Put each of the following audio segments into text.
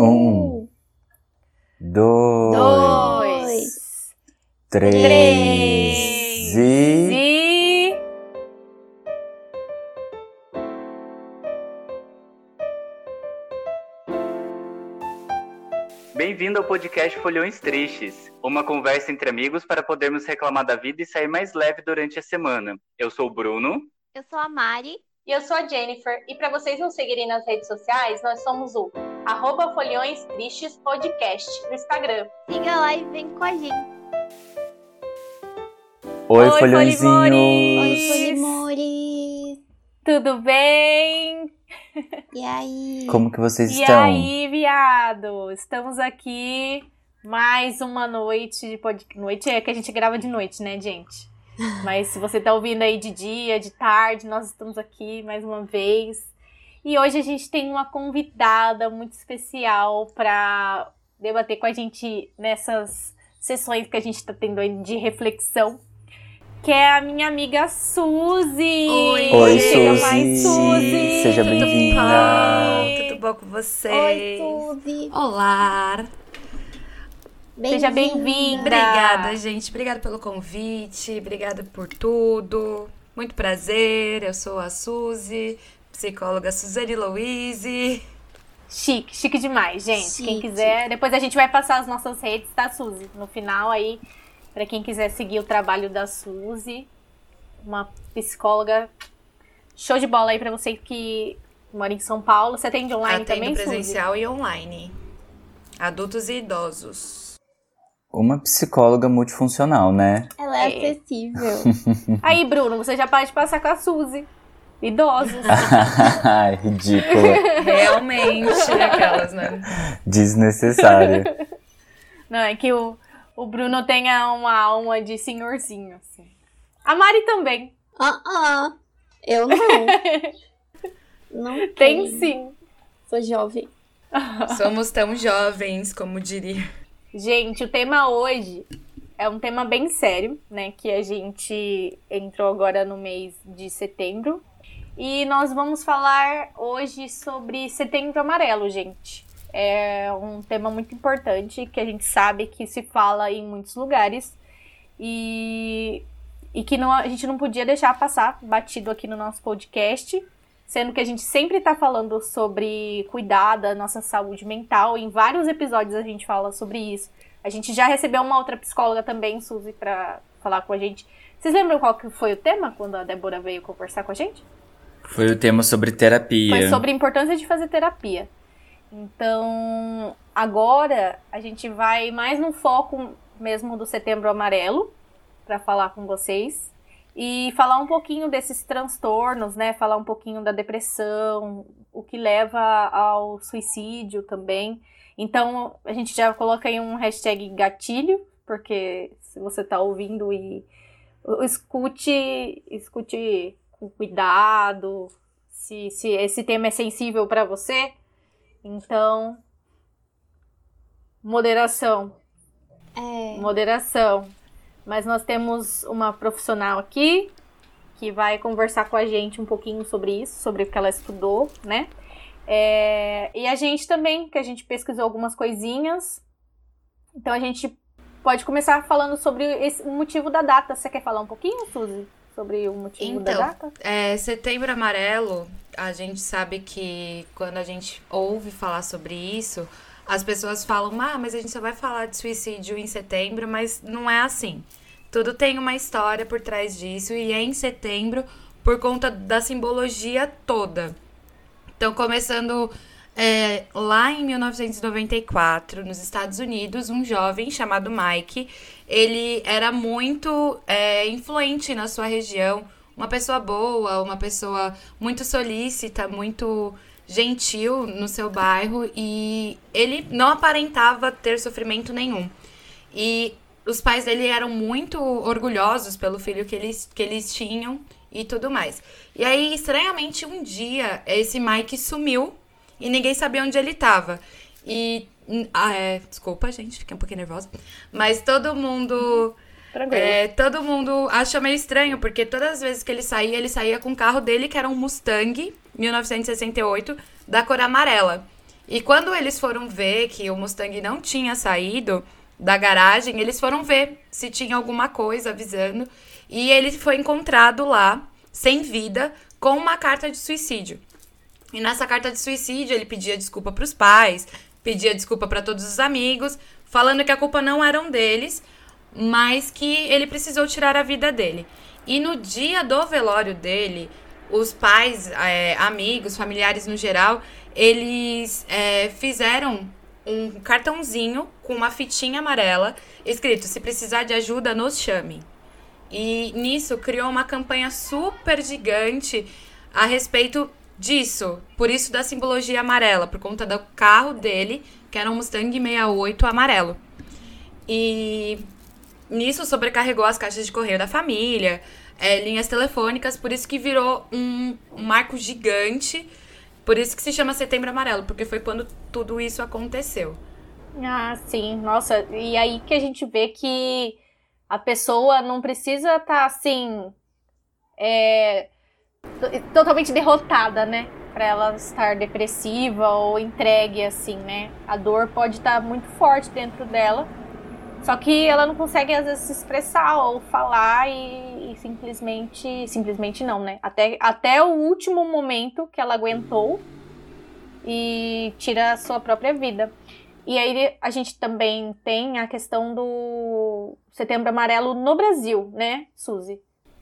Um, dois, Dois. três, Três. e... E... Bem-vindo ao podcast Folhões Tristes, uma conversa entre amigos para podermos reclamar da vida e sair mais leve durante a semana. Eu sou o Bruno. Eu sou a Mari. E eu sou a Jennifer. E para vocês nos seguirem nas redes sociais, nós somos o arroba Folhões Tristes Podcast no Instagram. Siga lá e vem com a gente. Oi, Oi, folhõezinhos! Folimores! Polimores. Tudo bem? E aí? Como que vocês E estão? aí, viado? Estamos aqui mais uma noite de podcast. Noite é que a gente grava de noite, né, gente? Mas se você tá ouvindo aí de dia, de tarde, nós estamos aqui mais uma vez. E hoje a gente tem uma convidada muito especial para debater com a gente nessas sessões que a gente está tendo aí de reflexão. Que é a minha amiga Suzy. Oi, Oi, Chega Suzy! mais, Suzy! Seja bem-vinda! Tudo bom com vocês? Oi, Suzy. Olá! Seja bem-vinda! Obrigada, gente. Obrigada pelo convite. Obrigada por tudo. Muito prazer. Eu sou a Suzy, psicóloga Suzane Louise. Chique, chique demais, gente. Quem Chique. quiser, depois a gente vai passar as nossas redes, tá, Suzy? No final aí, pra quem quiser seguir o trabalho da Suzy, uma psicóloga show de bola aí pra você que mora em São Paulo. Você atende online Atendo também, Suzy? presencial e online. Adultos e idosos. Uma psicóloga multifuncional, né? Ela é acessível. Aí, Bruno, você já pode passar com a Suzy. Idosos. Ai, ridícula. Realmente, aquelas, né? Desnecessária. Não, é que o, o Bruno tenha uma alma de senhorzinho, assim. A Mari também. Ah, ah. Eu não. Não Tem tenho. sim. Sou jovem. Somos tão jovens, como diria. Gente, o tema hoje é um tema bem sério, né? Que a gente entrou agora no mês de setembro. E nós vamos falar hoje sobre Setembro Amarelo, gente. É um tema muito importante que a gente sabe que se fala em muitos lugares e, e que não, a gente não podia deixar passar batido aqui no nosso podcast, sendo que a gente sempre está falando sobre cuidar da nossa saúde mental. Em vários episódios a gente fala sobre isso. A gente já recebeu uma outra psicóloga também, Suzy, para falar com a gente. Vocês lembram qual que foi o tema quando a Débora veio conversar com a gente? Foi o tema sobre terapia. Foi sobre a importância de fazer terapia. Então, agora a gente vai mais no foco mesmo do Setembro Amarelo para falar com vocês e falar um pouquinho desses transtornos, né? Falar um pouquinho da depressão, o que leva ao suicídio também. Então, a gente já coloca aí um hashtag gatilho, porque se você tá ouvindo e escute, escute com cuidado, se, se esse tema é sensível para você. Então, moderação, É. moderação. Mas nós temos uma profissional aqui que vai conversar com a gente um pouquinho sobre isso, sobre o que ela estudou, né? É, e a gente também, que a gente pesquisou algumas coisinhas. Então a gente pode começar falando sobre esse, o motivo da data. Você quer falar um pouquinho, Suzy? Sobre o motivo da Então, data? É, setembro amarelo, a gente sabe que quando a gente ouve falar sobre isso, as pessoas falam, ah, mas a gente só vai falar de suicídio em setembro, mas não é assim. Tudo tem uma história por trás disso e é em setembro por conta da simbologia toda. Então, começando é, lá em 1994, nos Estados Unidos, um jovem chamado Mike, ele era muito é, influente na sua região, uma pessoa boa, uma pessoa muito solícita, muito gentil no seu bairro e ele não aparentava ter sofrimento nenhum. E os pais dele eram muito orgulhosos pelo filho que eles, que eles tinham e tudo mais. E aí, estranhamente, um dia, esse Mike sumiu e ninguém sabia onde ele tava. E. Ah, é, desculpa, gente, fiquei um pouquinho nervosa. Mas todo mundo. Tranquilo. É, todo mundo acha meio estranho, porque todas as vezes que ele saía, ele saía com o carro dele, que era um Mustang 1968, da cor amarela. E quando eles foram ver que o Mustang não tinha saído da garagem, eles foram ver se tinha alguma coisa avisando. E ele foi encontrado lá, sem vida, com uma carta de suicídio. E nessa carta de suicídio, ele pedia desculpa para os pais, pedia desculpa para todos os amigos, falando que a culpa não eram deles, mas que ele precisou tirar a vida dele. E no dia do velório dele, os pais, é, amigos, familiares no geral, eles é, fizeram um cartãozinho com uma fitinha amarela escrito: se precisar de ajuda, nos chame. E nisso criou uma campanha super gigante a respeito disso. Por isso da simbologia amarela, por conta do carro dele, que era um Mustang 68 amarelo. E nisso sobrecarregou as caixas de correio da família, é, linhas telefônicas, por isso que virou um, um marco gigante. Por isso que se chama Setembro Amarelo, porque foi quando tudo isso aconteceu. Ah, sim. Nossa, e aí que a gente vê que a pessoa não precisa estar tá, assim. É, totalmente derrotada, né? Para ela estar depressiva ou entregue, assim, né? A dor pode estar tá muito forte dentro dela. Só que ela não consegue, às vezes, se expressar ou falar e, e, simplesmente. Simplesmente não, né? Até, até o último momento que ela aguentou e tira a sua própria vida. E aí a gente também tem a questão do Setembro Amarelo no Brasil, né, Suzy?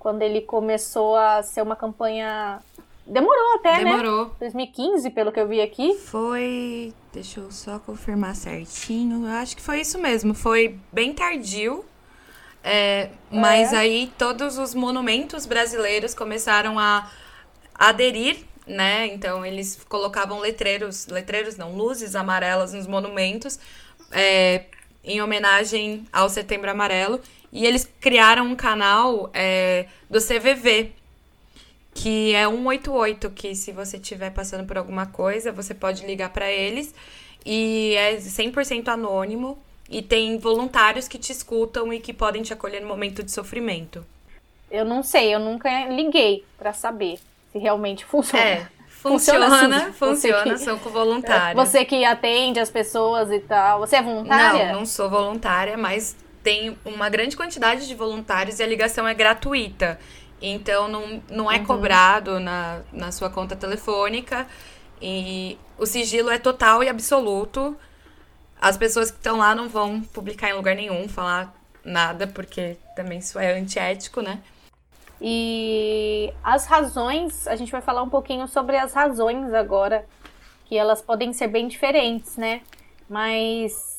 Quando ele começou a ser uma campanha. Demorou até, Demorou. né? Demorou. 2015, pelo que eu vi aqui. Foi. Deixa eu só confirmar certinho. Eu acho que foi isso mesmo. Foi bem tardio. É, mas é. aí todos os monumentos brasileiros começaram a aderir né? Então eles colocavam letreiros, letreiros não, luzes amarelas nos monumentos é, em homenagem ao Setembro Amarelo. E eles criaram um canal é, do CVV, que é 188, que se você estiver passando por alguma coisa, você pode ligar para eles. E é 100% anônimo. E tem voluntários que te escutam e que podem te acolher no momento de sofrimento. Eu não sei, eu nunca liguei para saber se realmente funciona. É, funciona, funciona, funciona que, sou voluntária. Você que atende as pessoas e tal, você é voluntária? Não, não sou voluntária, mas tem uma grande quantidade de voluntários e a ligação é gratuita. Então não, não é uhum. cobrado na, na sua conta telefônica e o sigilo é total e absoluto. As pessoas que estão lá não vão publicar em lugar nenhum, falar nada, porque também isso é antiético, né? E as razões, a gente vai falar um pouquinho sobre as razões agora, que elas podem ser bem diferentes, né? Mas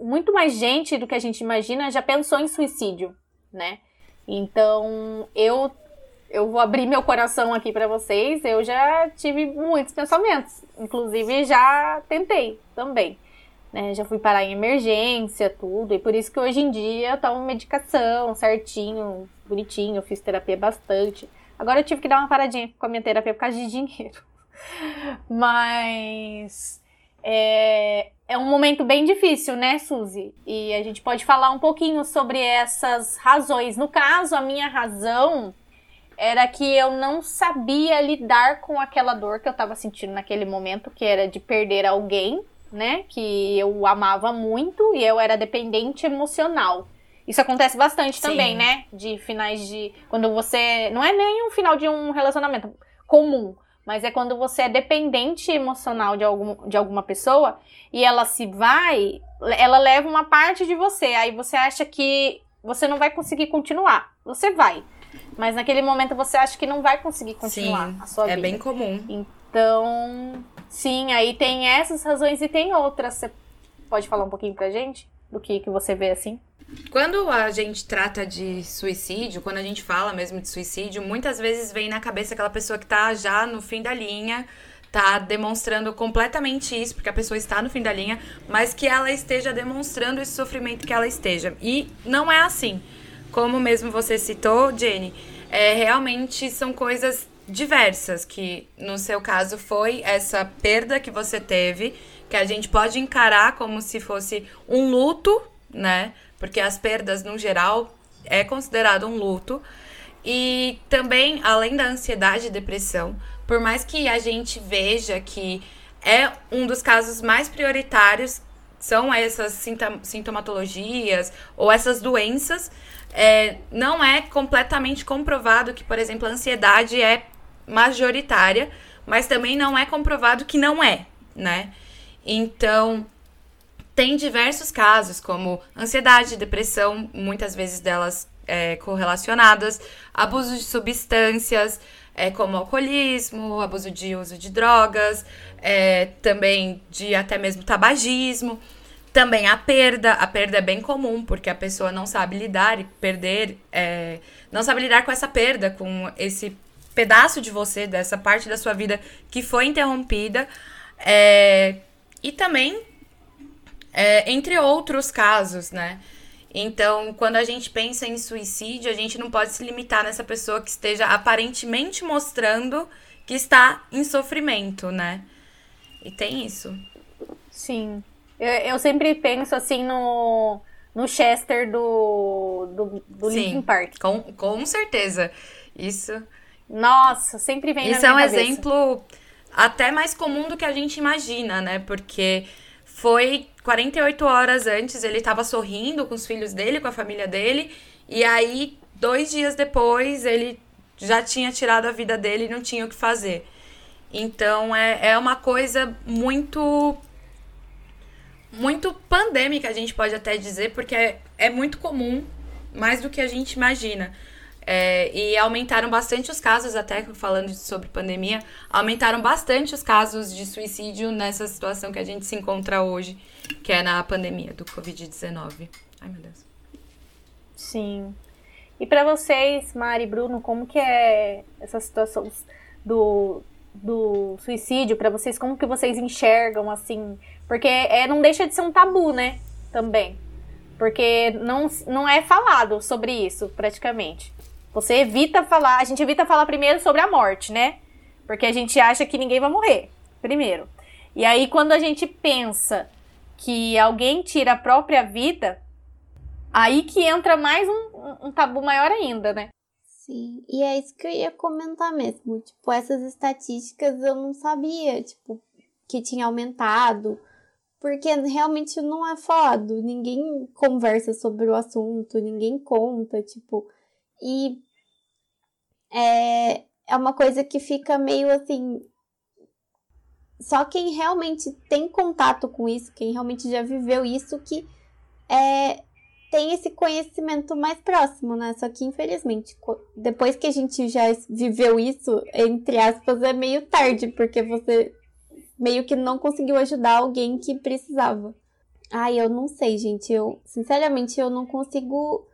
muito mais gente do que a gente imagina já pensou em suicídio, né? Então, eu eu vou abrir meu coração aqui para vocês. Eu já tive muitos pensamentos, inclusive já tentei também né? Já fui parar em emergência, tudo. E por isso que hoje em dia eu tomo medicação certinho, bonitinho, eu fiz terapia bastante. Agora eu tive que dar uma paradinha com a minha terapia por causa de dinheiro. Mas é, é um momento bem difícil, né, Suzy? E a gente pode falar um pouquinho sobre essas razões. No caso, a minha razão era que eu não sabia lidar com aquela dor que eu estava sentindo naquele momento, que era de perder alguém né? Que eu amava muito e eu era dependente emocional. Isso acontece bastante Sim. também, né? De finais de. Quando você. Não é nem um final de um relacionamento comum, mas é quando você é dependente emocional de, algum, de alguma pessoa e ela se vai, ela leva uma parte de você. Aí você acha que você não vai conseguir continuar. Você vai. Mas naquele momento você acha que não vai conseguir continuar Sim, a sua é vida. É bem comum. Então, Sim, aí tem essas razões e tem outras. Você pode falar um pouquinho pra gente do que, que você vê assim? Quando a gente trata de suicídio, quando a gente fala mesmo de suicídio, muitas vezes vem na cabeça aquela pessoa que tá já no fim da linha, tá demonstrando completamente isso, porque a pessoa está no fim da linha, mas que ela esteja demonstrando esse sofrimento que ela esteja. E não é assim. Como mesmo você citou, Jenny, é, realmente são coisas diversas, que no seu caso foi essa perda que você teve, que a gente pode encarar como se fosse um luto, né? Porque as perdas, no geral, é considerado um luto. E também, além da ansiedade e depressão, por mais que a gente veja que é um dos casos mais prioritários, são essas sintomatologias ou essas doenças. É, não é completamente comprovado que, por exemplo, a ansiedade é majoritária, mas também não é comprovado que não é, né? Então, tem diversos casos, como ansiedade, depressão, muitas vezes delas é, correlacionadas, abuso de substâncias, é, como alcoolismo, abuso de uso de drogas, é, também de até mesmo tabagismo. Também a perda, a perda é bem comum, porque a pessoa não sabe lidar e perder, é, não sabe lidar com essa perda, com esse pedaço de você, dessa parte da sua vida que foi interrompida. É, e também, é, entre outros casos, né? Então, quando a gente pensa em suicídio, a gente não pode se limitar nessa pessoa que esteja aparentemente mostrando que está em sofrimento, né? E tem isso. Sim. Eu, eu sempre penso assim no, no Chester do, do, do Sim, Linkin Park. Com, com certeza. Isso. Nossa, sempre vem Isso na minha é um cabeça. exemplo até mais comum do que a gente imagina, né? Porque foi 48 horas antes, ele tava sorrindo com os filhos dele, com a família dele, e aí, dois dias depois, ele já tinha tirado a vida dele e não tinha o que fazer. Então é, é uma coisa muito. Muito pandêmica, a gente pode até dizer, porque é, é muito comum, mais do que a gente imagina. É, e aumentaram bastante os casos, até falando sobre pandemia, aumentaram bastante os casos de suicídio nessa situação que a gente se encontra hoje, que é na pandemia do Covid-19. Ai, meu Deus. Sim. E para vocês, Mari e Bruno, como que é essa situação do, do suicídio para vocês? Como que vocês enxergam assim? Porque é, não deixa de ser um tabu, né? Também. Porque não, não é falado sobre isso, praticamente. Você evita falar, a gente evita falar primeiro sobre a morte, né? Porque a gente acha que ninguém vai morrer, primeiro. E aí, quando a gente pensa que alguém tira a própria vida, aí que entra mais um, um tabu maior ainda, né? Sim, e é isso que eu ia comentar mesmo. Tipo, essas estatísticas eu não sabia, tipo, que tinha aumentado. Porque realmente não é falado. Ninguém conversa sobre o assunto, ninguém conta, tipo. E é, é uma coisa que fica meio assim. Só quem realmente tem contato com isso, quem realmente já viveu isso, que é, tem esse conhecimento mais próximo, né? Só que infelizmente, depois que a gente já viveu isso, entre aspas, é meio tarde, porque você meio que não conseguiu ajudar alguém que precisava. Ai, eu não sei, gente. Eu, sinceramente, eu não consigo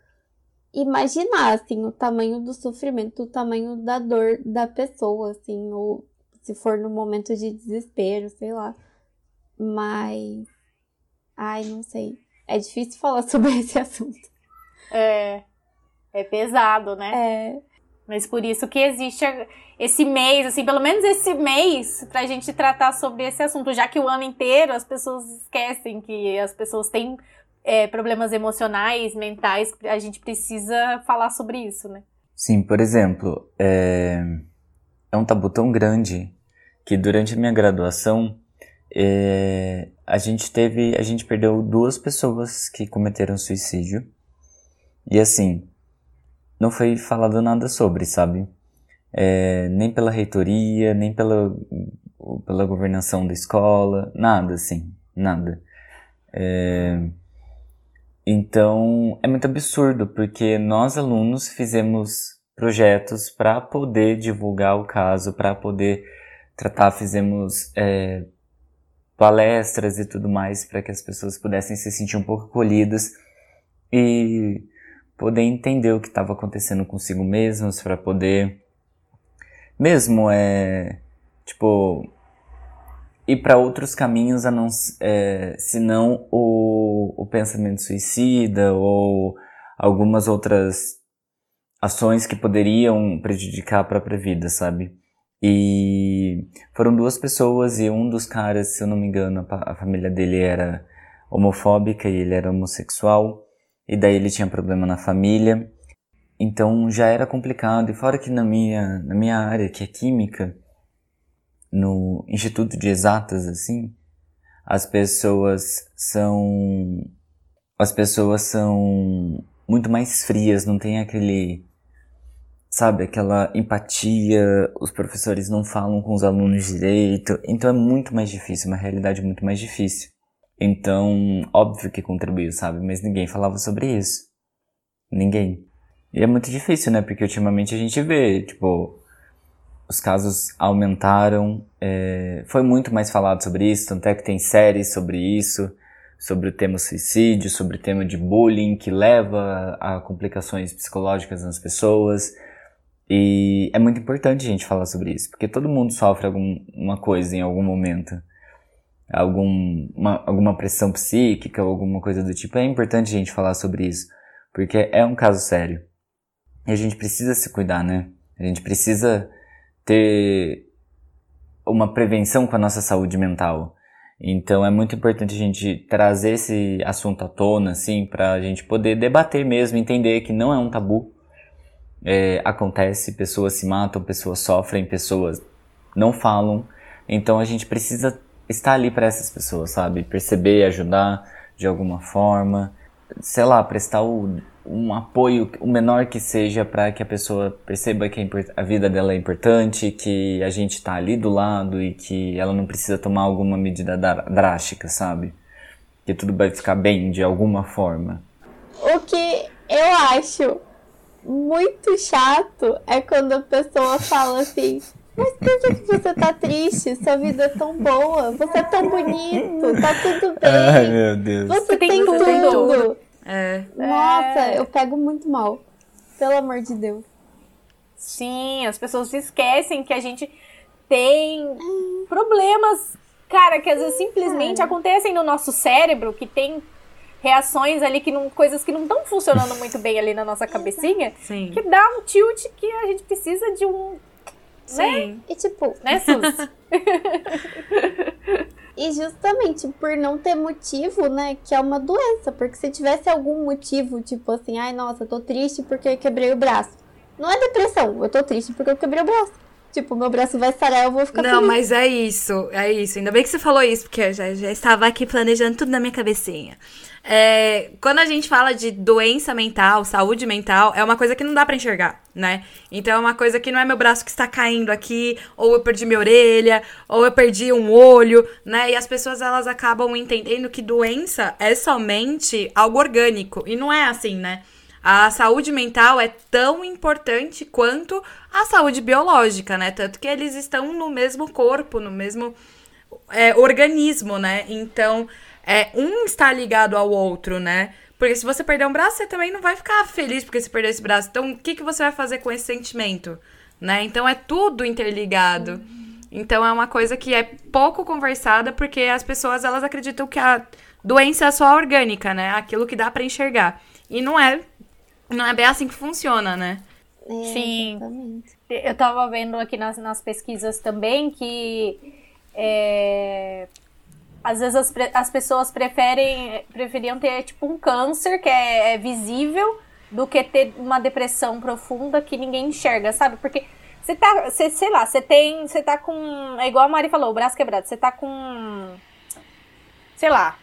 imaginar, assim, o tamanho do sofrimento, o tamanho da dor da pessoa, assim, ou se for no momento de desespero, sei lá. Mas. Ai, não sei. É difícil falar sobre esse assunto. É. É pesado, né? É. Mas por isso que existe esse mês, assim, pelo menos esse mês, pra gente tratar sobre esse assunto, já que o ano inteiro as pessoas esquecem que as pessoas têm é, problemas emocionais, mentais, a gente precisa falar sobre isso, né? Sim, por exemplo, é, é um tabu tão grande que durante a minha graduação é, a gente teve, a gente perdeu duas pessoas que cometeram suicídio e assim não foi falado nada sobre, sabe? É, nem pela reitoria, nem pela pela governação da escola, nada assim, nada. É, então, é muito absurdo, porque nós alunos fizemos projetos para poder divulgar o caso, para poder tratar, fizemos é, palestras e tudo mais para que as pessoas pudessem se sentir um pouco acolhidas e poder entender o que estava acontecendo consigo mesmos, para poder mesmo é tipo ir para outros caminhos a não é, senão o, o pensamento suicida ou algumas outras ações que poderiam prejudicar a própria vida, sabe? E foram duas pessoas e um dos caras, se eu não me engano, a, a família dele era homofóbica e ele era homossexual e daí ele tinha problema na família. Então já era complicado e fora que na minha na minha área, que é química, no Instituto de Exatas, assim, as pessoas são. As pessoas são muito mais frias, não tem aquele. Sabe, aquela empatia, os professores não falam com os alunos direito, então é muito mais difícil, uma realidade muito mais difícil. Então, óbvio que contribuiu, sabe, mas ninguém falava sobre isso. Ninguém. E é muito difícil, né, porque ultimamente a gente vê, tipo, os casos aumentaram, é, foi muito mais falado sobre isso, tanto é que tem séries sobre isso, sobre o tema suicídio, sobre o tema de bullying que leva a complicações psicológicas nas pessoas. E é muito importante a gente falar sobre isso, porque todo mundo sofre alguma coisa em algum momento. Algum, uma, alguma pressão psíquica, alguma coisa do tipo. É importante a gente falar sobre isso, porque é um caso sério. E a gente precisa se cuidar, né? A gente precisa ter uma prevenção com a nossa saúde mental. Então é muito importante a gente trazer esse assunto à tona, assim, para a gente poder debater mesmo, entender que não é um tabu. É, acontece, pessoas se matam, pessoas sofrem, pessoas não falam. Então a gente precisa estar ali para essas pessoas, sabe? Perceber, ajudar de alguma forma, sei lá, prestar o um apoio, o menor que seja, para que a pessoa perceba que a vida dela é importante, que a gente está ali do lado e que ela não precisa tomar alguma medida drástica, sabe? Que tudo vai ficar bem de alguma forma. O que eu acho muito chato é quando a pessoa fala assim. Mas por que, que você tá triste? Sua vida é tão boa, você é tão bonito, tá tudo bem. Ai, meu Deus. Você tem, tem tudo. tudo. É. Nossa, é. eu pego muito mal. Pelo amor de Deus. Sim, as pessoas esquecem que a gente tem problemas, cara, que às vezes simplesmente é. acontecem no nosso cérebro, que tem reações ali que não coisas que não estão funcionando muito bem ali na nossa cabecinha, Sim. que dá um tilt que a gente precisa de um Sim. Né? E tipo, né, Sus? E justamente por não ter motivo, né, que é uma doença. Porque se tivesse algum motivo, tipo assim, ai, nossa, eu tô triste porque eu quebrei o braço. Não é depressão, eu tô triste porque eu quebrei o braço. Tipo, meu braço vai sarar, eu vou ficar Não, feliz. mas é isso, é isso. Ainda bem que você falou isso, porque eu já, já estava aqui planejando tudo na minha cabecinha. É, quando a gente fala de doença mental, saúde mental, é uma coisa que não dá para enxergar, né? Então é uma coisa que não é meu braço que está caindo aqui, ou eu perdi minha orelha, ou eu perdi um olho, né? E as pessoas elas acabam entendendo que doença é somente algo orgânico, e não é assim, né? A saúde mental é tão importante quanto a saúde biológica, né? Tanto que eles estão no mesmo corpo, no mesmo é, organismo, né? Então, é, um está ligado ao outro, né? Porque se você perder um braço, você também não vai ficar feliz porque você perdeu esse braço. Então, o que, que você vai fazer com esse sentimento? Né? Então, é tudo interligado. Então, é uma coisa que é pouco conversada porque as pessoas, elas acreditam que a doença é só orgânica, né? Aquilo que dá para enxergar. E não é não é bem assim que funciona, né? É, Sim. Exatamente. Eu tava vendo aqui nas, nas pesquisas também que é, às vezes as, as pessoas preferem preferiam ter tipo um câncer que é, é, visível do que ter uma depressão profunda que ninguém enxerga, sabe? Porque você tá, você, sei lá, você tem, você tá com, é igual a Mari falou, o braço quebrado, você tá com sei lá,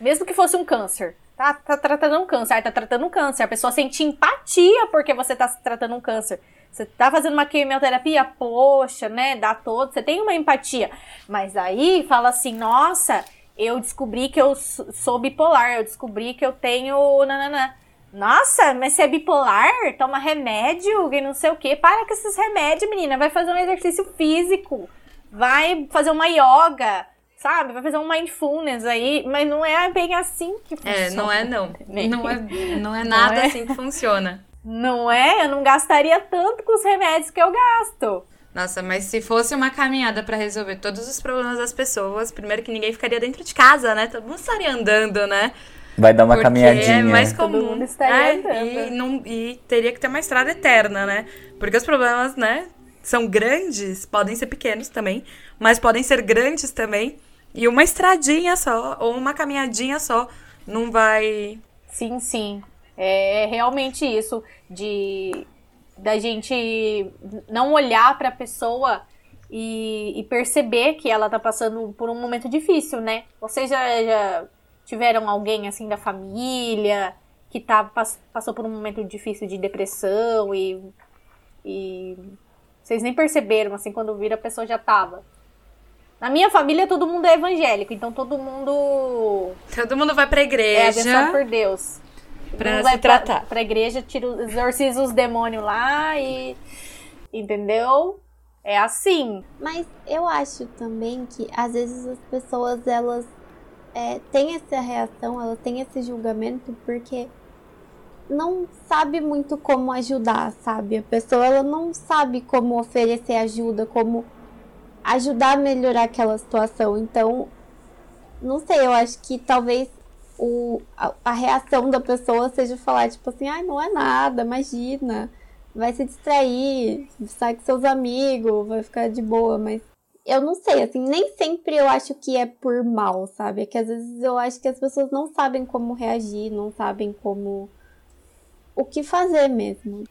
mesmo que fosse um câncer, Tá, tá tratando um câncer, tá tratando um câncer. A pessoa sente empatia porque você tá tratando um câncer. Você tá fazendo uma quimioterapia, poxa, né? Dá todo, você tem uma empatia. Mas aí fala assim, nossa, eu descobri que eu sou bipolar, eu descobri que eu tenho. Nananã. Nossa, mas você é bipolar? Toma remédio e não sei o que. Para com esses remédios, menina. Vai fazer um exercício físico. Vai fazer uma yoga sabe? Vai fazer um mindfulness aí, mas não é bem assim que funciona. É, não é não. Não é, não é nada não é. assim que funciona. Não é? Eu não gastaria tanto com os remédios que eu gasto. Nossa, mas se fosse uma caminhada para resolver todos os problemas das pessoas, primeiro que ninguém ficaria dentro de casa, né? Todo mundo estaria andando, né? Vai dar uma Porque caminhadinha. é mais comum. Todo mundo estaria é, andando. E, não, e teria que ter uma estrada eterna, né? Porque os problemas, né, são grandes, podem ser pequenos também, mas podem ser grandes também. E uma estradinha só, ou uma caminhadinha só, não vai. Sim, sim. É realmente isso de da gente não olhar para a pessoa e, e, perceber que ela tá passando por um momento difícil, né? Vocês já, já tiveram alguém assim da família que tá, passou por um momento difícil de depressão e, e vocês nem perceberam, assim, quando viram a pessoa já tava. Na minha família todo mundo é evangélico, então todo mundo. Todo mundo vai pra igreja. É abençoado por Deus. Pra se tratar. Pra, pra igreja, tira, exorciza os demônios lá e. Entendeu? É assim. Mas eu acho também que às vezes as pessoas elas é, têm essa reação, elas têm esse julgamento porque não sabe muito como ajudar, sabe? A pessoa ela não sabe como oferecer ajuda, como ajudar a melhorar aquela situação. Então, não sei, eu acho que talvez o, a, a reação da pessoa seja falar, tipo assim, ai, ah, não é nada, imagina, vai se distrair, sai com seus amigos, vai ficar de boa, mas eu não sei, assim, nem sempre eu acho que é por mal, sabe? É que às vezes eu acho que as pessoas não sabem como reagir, não sabem como. o que fazer mesmo.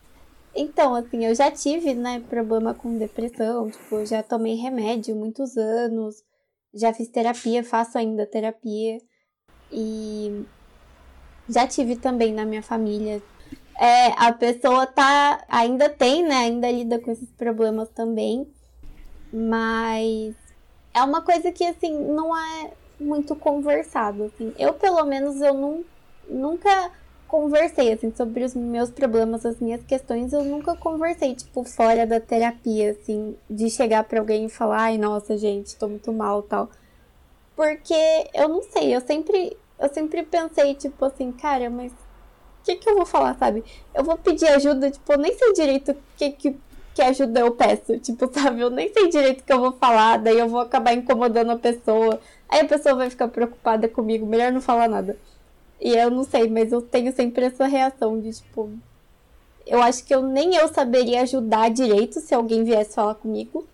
Então, assim, eu já tive, né, problema com depressão, tipo, eu já tomei remédio muitos anos, já fiz terapia, faço ainda terapia. E já tive também na minha família. É, a pessoa tá, ainda tem, né, ainda lida com esses problemas também, mas é uma coisa que, assim, não é muito conversado, assim. Eu, pelo menos, eu não, nunca conversei, assim, sobre os meus problemas, as minhas questões, eu nunca conversei, tipo, fora da terapia, assim, de chegar para alguém e falar, ai, nossa, gente, tô muito mal tal. Porque eu não sei, eu sempre, eu sempre pensei, tipo assim, cara, mas o que, que eu vou falar, sabe? Eu vou pedir ajuda, tipo, eu nem sei direito o que, que, que ajuda eu peço, tipo, sabe? Eu nem sei direito o que eu vou falar, daí eu vou acabar incomodando a pessoa, aí a pessoa vai ficar preocupada comigo, melhor não falar nada. E eu não sei, mas eu tenho sempre essa reação de tipo. Eu acho que eu nem eu saberia ajudar direito se alguém viesse falar comigo.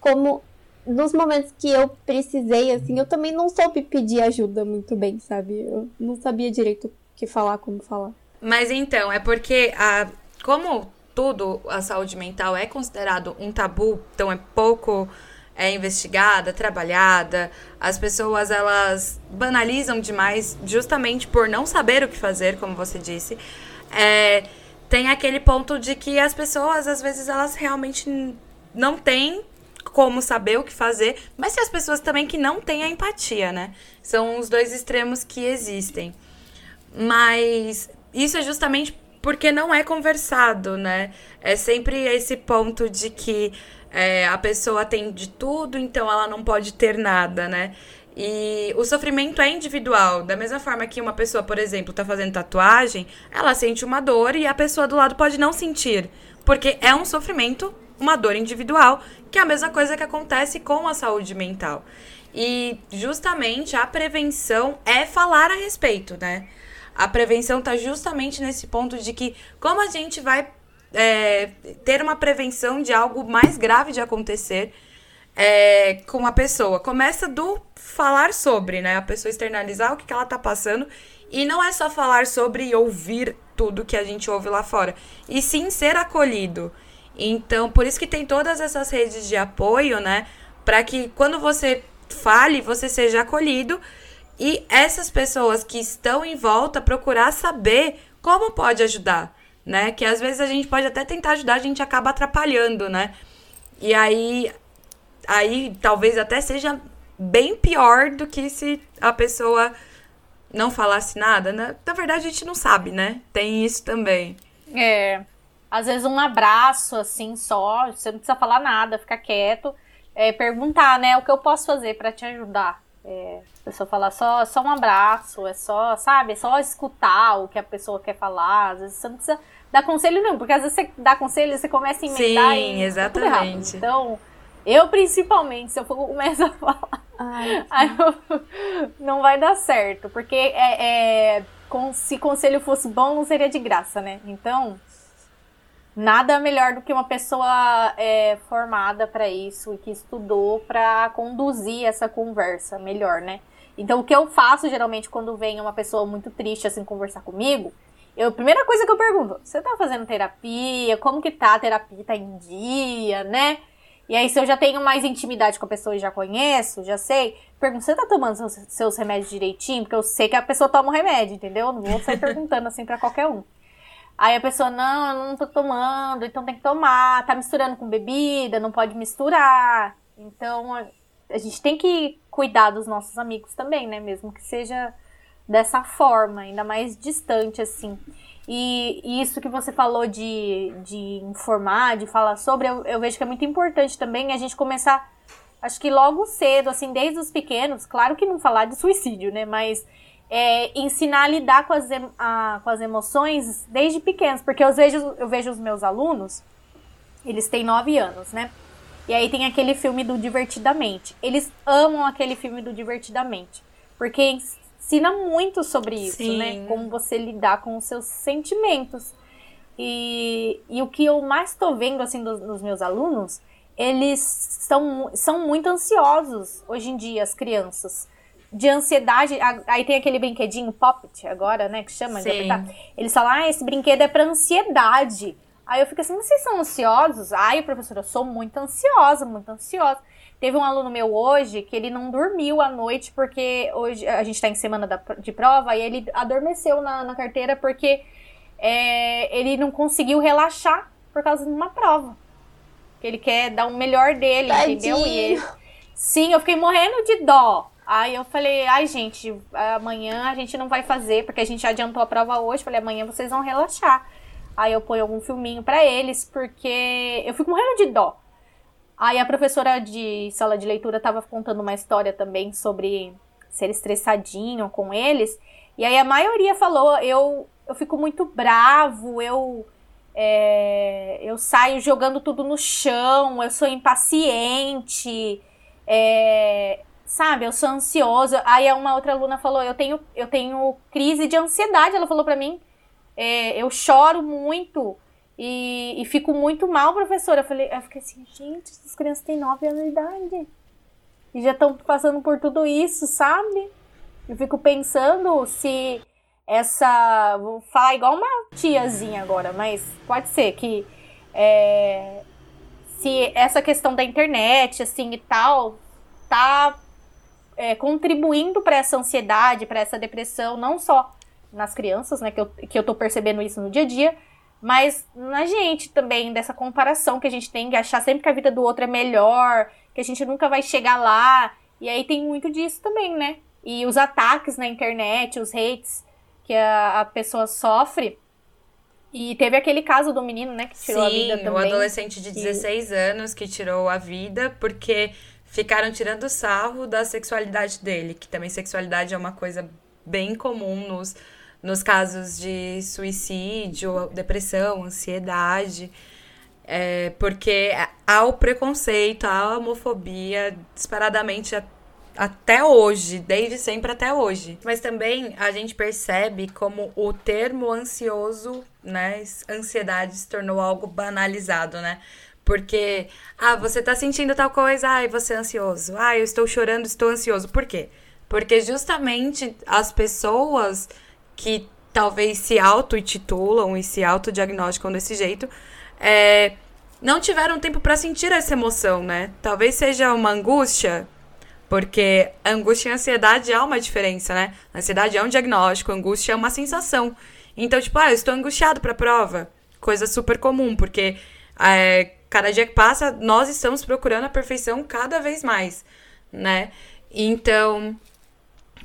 Como nos momentos que eu precisei, assim, eu também não soube pedir ajuda muito bem, sabe? Eu não sabia direito o que falar, como falar. Mas então, é porque a, como tudo, a saúde mental é considerado um tabu, então é pouco é investigada, trabalhada. As pessoas elas banalizam demais, justamente por não saber o que fazer, como você disse. É, tem aquele ponto de que as pessoas às vezes elas realmente não têm como saber o que fazer, mas tem as pessoas também que não têm a empatia, né? São os dois extremos que existem. Mas isso é justamente porque não é conversado, né? É sempre esse ponto de que é, a pessoa tem de tudo, então ela não pode ter nada, né? E o sofrimento é individual. Da mesma forma que uma pessoa, por exemplo, tá fazendo tatuagem, ela sente uma dor e a pessoa do lado pode não sentir. Porque é um sofrimento, uma dor individual, que é a mesma coisa que acontece com a saúde mental. E justamente a prevenção é falar a respeito, né? A prevenção tá justamente nesse ponto de que como a gente vai é, ter uma prevenção de algo mais grave de acontecer é, com a pessoa. Começa do falar sobre, né? A pessoa externalizar o que, que ela tá passando. E não é só falar sobre e ouvir tudo que a gente ouve lá fora. E sim ser acolhido. Então, por isso que tem todas essas redes de apoio, né? Para que quando você fale, você seja acolhido. E essas pessoas que estão em volta procurar saber como pode ajudar né? Que às vezes a gente pode até tentar ajudar, a gente acaba atrapalhando, né? E aí, aí talvez até seja bem pior do que se a pessoa não falasse nada, né? Na verdade, a gente não sabe, né? Tem isso também. É. Às vezes um abraço, assim, só, você não precisa falar nada, ficar quieto. É, perguntar, né, o que eu posso fazer para te ajudar. É, a pessoa falar só, só um abraço, é só, sabe, é só escutar o que a pessoa quer falar. Às vezes você não precisa dar conselho, não, porque às vezes você dá conselho e você começa a emendar Sim, e exatamente. Então, eu principalmente, se eu for começar a falar, Ai, eu, não vai dar certo, porque é, é, com, se conselho fosse bom, não seria de graça, né? Então, nada melhor do que uma pessoa é, formada para isso e que estudou para conduzir essa conversa melhor, né? Então, o que eu faço geralmente quando vem uma pessoa muito triste assim conversar comigo, eu, a primeira coisa que eu pergunto, você tá fazendo terapia? Como que tá a terapia? Tá em dia, né? E aí, se eu já tenho mais intimidade com a pessoa e já conheço, já sei, pergunto, você tá tomando seus, seus remédios direitinho? Porque eu sei que a pessoa toma o remédio, entendeu? Não vou sair perguntando assim pra qualquer um. Aí a pessoa, não, eu não tô tomando, então tem que tomar, tá misturando com bebida, não pode misturar. Então, a gente tem que cuidar dos nossos amigos também, né? Mesmo que seja dessa forma, ainda mais distante, assim. E, e isso que você falou de, de informar, de falar sobre, eu, eu vejo que é muito importante também a gente começar, acho que logo cedo, assim, desde os pequenos, claro que não falar de suicídio, né? Mas é, ensinar a lidar com as, a, com as emoções desde pequenos, porque eu vejo, eu vejo os meus alunos, eles têm nove anos, né? E aí tem aquele filme do Divertidamente. Eles amam aquele filme do Divertidamente. Porque ensina muito sobre isso, Sim. né? Como você lidar com os seus sentimentos. E, e o que eu mais tô vendo, assim, dos, dos meus alunos, eles são, são muito ansiosos hoje em dia, as crianças. De ansiedade, aí tem aquele brinquedinho Poppet agora, né, que chama Sim. de apertar. Eles falam, ah, esse brinquedo é pra ansiedade. Aí eu fico assim, vocês são ansiosos? Ai, professor, eu sou muito ansiosa, muito ansiosa. Teve um aluno meu hoje que ele não dormiu à noite porque hoje a gente está em semana da, de prova e ele adormeceu na, na carteira porque é, ele não conseguiu relaxar por causa de uma prova. Ele quer dar o melhor dele, Tadinho. entendeu? E ele, sim, eu fiquei morrendo de dó. Aí eu falei, ai gente, amanhã a gente não vai fazer, porque a gente adiantou a prova hoje. Falei, amanhã vocês vão relaxar. Aí eu ponho algum filminho para eles, porque eu fico morrendo de dó. Aí a professora de sala de leitura tava contando uma história também sobre ser estressadinho com eles. E aí a maioria falou, eu, eu fico muito bravo, eu, é, eu saio jogando tudo no chão, eu sou impaciente, é, sabe, eu sou ansioso. Aí uma outra aluna falou, eu tenho, eu tenho crise de ansiedade, ela falou para mim é, eu choro muito e, e, fico muito mal, professora. Eu falei, eu fiquei assim, gente, essas crianças têm 9 anos de idade e já estão passando por tudo isso, sabe? Eu fico pensando se essa. Vou falar igual uma tiazinha agora, mas pode ser que. É, se essa questão da internet, assim e tal, tá é, contribuindo para essa ansiedade, para essa depressão, não só nas crianças, né? Que eu, que eu tô percebendo isso no dia a dia, mas na gente também, dessa comparação que a gente tem de achar sempre que a vida do outro é melhor, que a gente nunca vai chegar lá. E aí tem muito disso também, né? E os ataques na internet, os hates que a, a pessoa sofre. E teve aquele caso do menino, né, que tirou Sim, a vida também. o adolescente de 16 anos que tirou a vida porque ficaram tirando sarro da sexualidade dele, que também sexualidade é uma coisa bem comum nos nos casos de suicídio, depressão, ansiedade. É, porque há o preconceito, há a homofobia disparadamente a, até hoje, desde sempre até hoje. Mas também a gente percebe como o termo ansioso, né, ansiedade se tornou algo banalizado, né? Porque, ah, você tá sentindo tal coisa, ai, você é ansioso. Ah, eu estou chorando, estou ansioso. Por quê? Porque justamente as pessoas que talvez se auto-intitulam e se autodiagnosticam desse jeito, é, não tiveram tempo para sentir essa emoção, né? Talvez seja uma angústia, porque angústia e ansiedade há uma diferença, né? Ansiedade é um diagnóstico, angústia é uma sensação. Então, tipo, ah, eu estou angustiado para a prova. Coisa super comum, porque é, cada dia que passa, nós estamos procurando a perfeição cada vez mais, né? Então,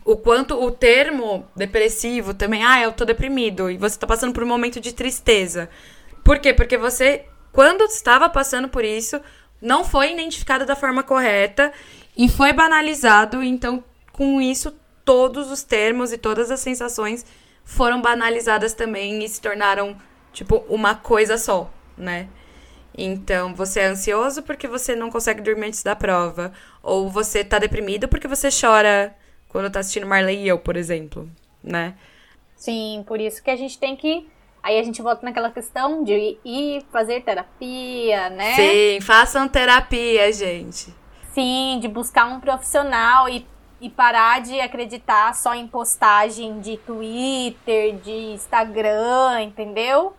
o quanto o termo depressivo também, ah, eu tô deprimido e você tá passando por um momento de tristeza. Por quê? Porque você, quando estava passando por isso, não foi identificado da forma correta e foi banalizado, então com isso todos os termos e todas as sensações foram banalizadas também e se tornaram tipo uma coisa só, né? Então, você é ansioso porque você não consegue dormir antes da prova, ou você tá deprimido porque você chora quando tá assistindo Marley e eu, por exemplo, né? Sim, por isso que a gente tem que. Aí a gente volta naquela questão de ir fazer terapia, né? Sim, façam terapia, gente. Sim, de buscar um profissional e, e parar de acreditar só em postagem de Twitter, de Instagram, entendeu?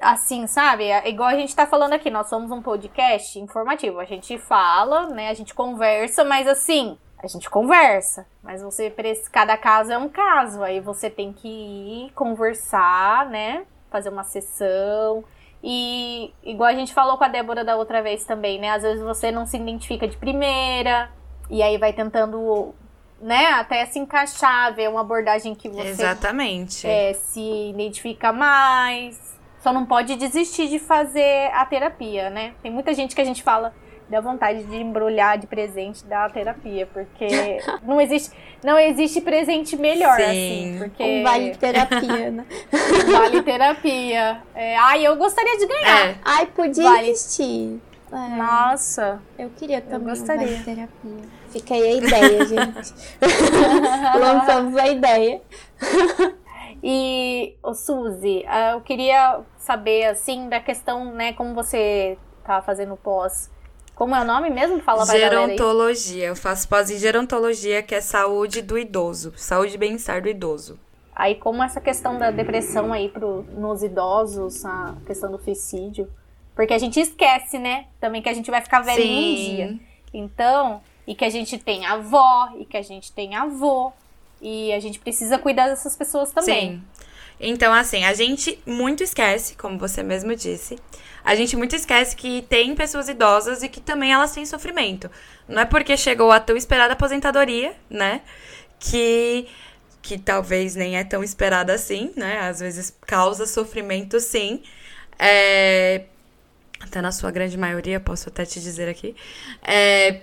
Assim, sabe? É igual a gente tá falando aqui, nós somos um podcast informativo. A gente fala, né? A gente conversa, mas assim, a gente conversa. Mas você, cada caso é um caso. Aí você tem que ir conversar, né? Fazer uma sessão. E igual a gente falou com a Débora da outra vez também, né? Às vezes você não se identifica de primeira. E aí vai tentando né, até se encaixar, ver uma abordagem que você Exatamente. É, se identifica mais. Só não pode desistir de fazer a terapia, né? Tem muita gente que a gente fala dá vontade de embrulhar de presente da terapia, porque não existe, não existe presente melhor Sim. assim, porque Um vale terapia, né? um vale terapia. É, ai, eu gostaria de ganhar. É. Ai, podia Vale. existir. É, Nossa, eu queria também gostaria. um vale terapia. Fica aí a ideia, gente. Lançamos a ideia. E, ô Suzy, ah, eu queria saber, assim, da questão, né, como você tá fazendo pós. Como é o nome mesmo? Fala pra. Gerontologia. Eu faço pós em gerontologia, que é saúde do idoso. Saúde e bem-estar do idoso. Aí, como essa questão da depressão aí pro, nos idosos, a questão do suicídio. Porque a gente esquece, né? Também que a gente vai ficar velho um dia. Então, e que a gente tem avó, e que a gente tem avô. E a gente precisa cuidar dessas pessoas também. Sim. Então, assim, a gente muito esquece, como você mesmo disse, a gente muito esquece que tem pessoas idosas e que também elas têm sofrimento. Não é porque chegou a tão esperada aposentadoria, né? Que, que talvez nem é tão esperada assim, né? Às vezes causa sofrimento, sim. É, até na sua grande maioria, posso até te dizer aqui. É,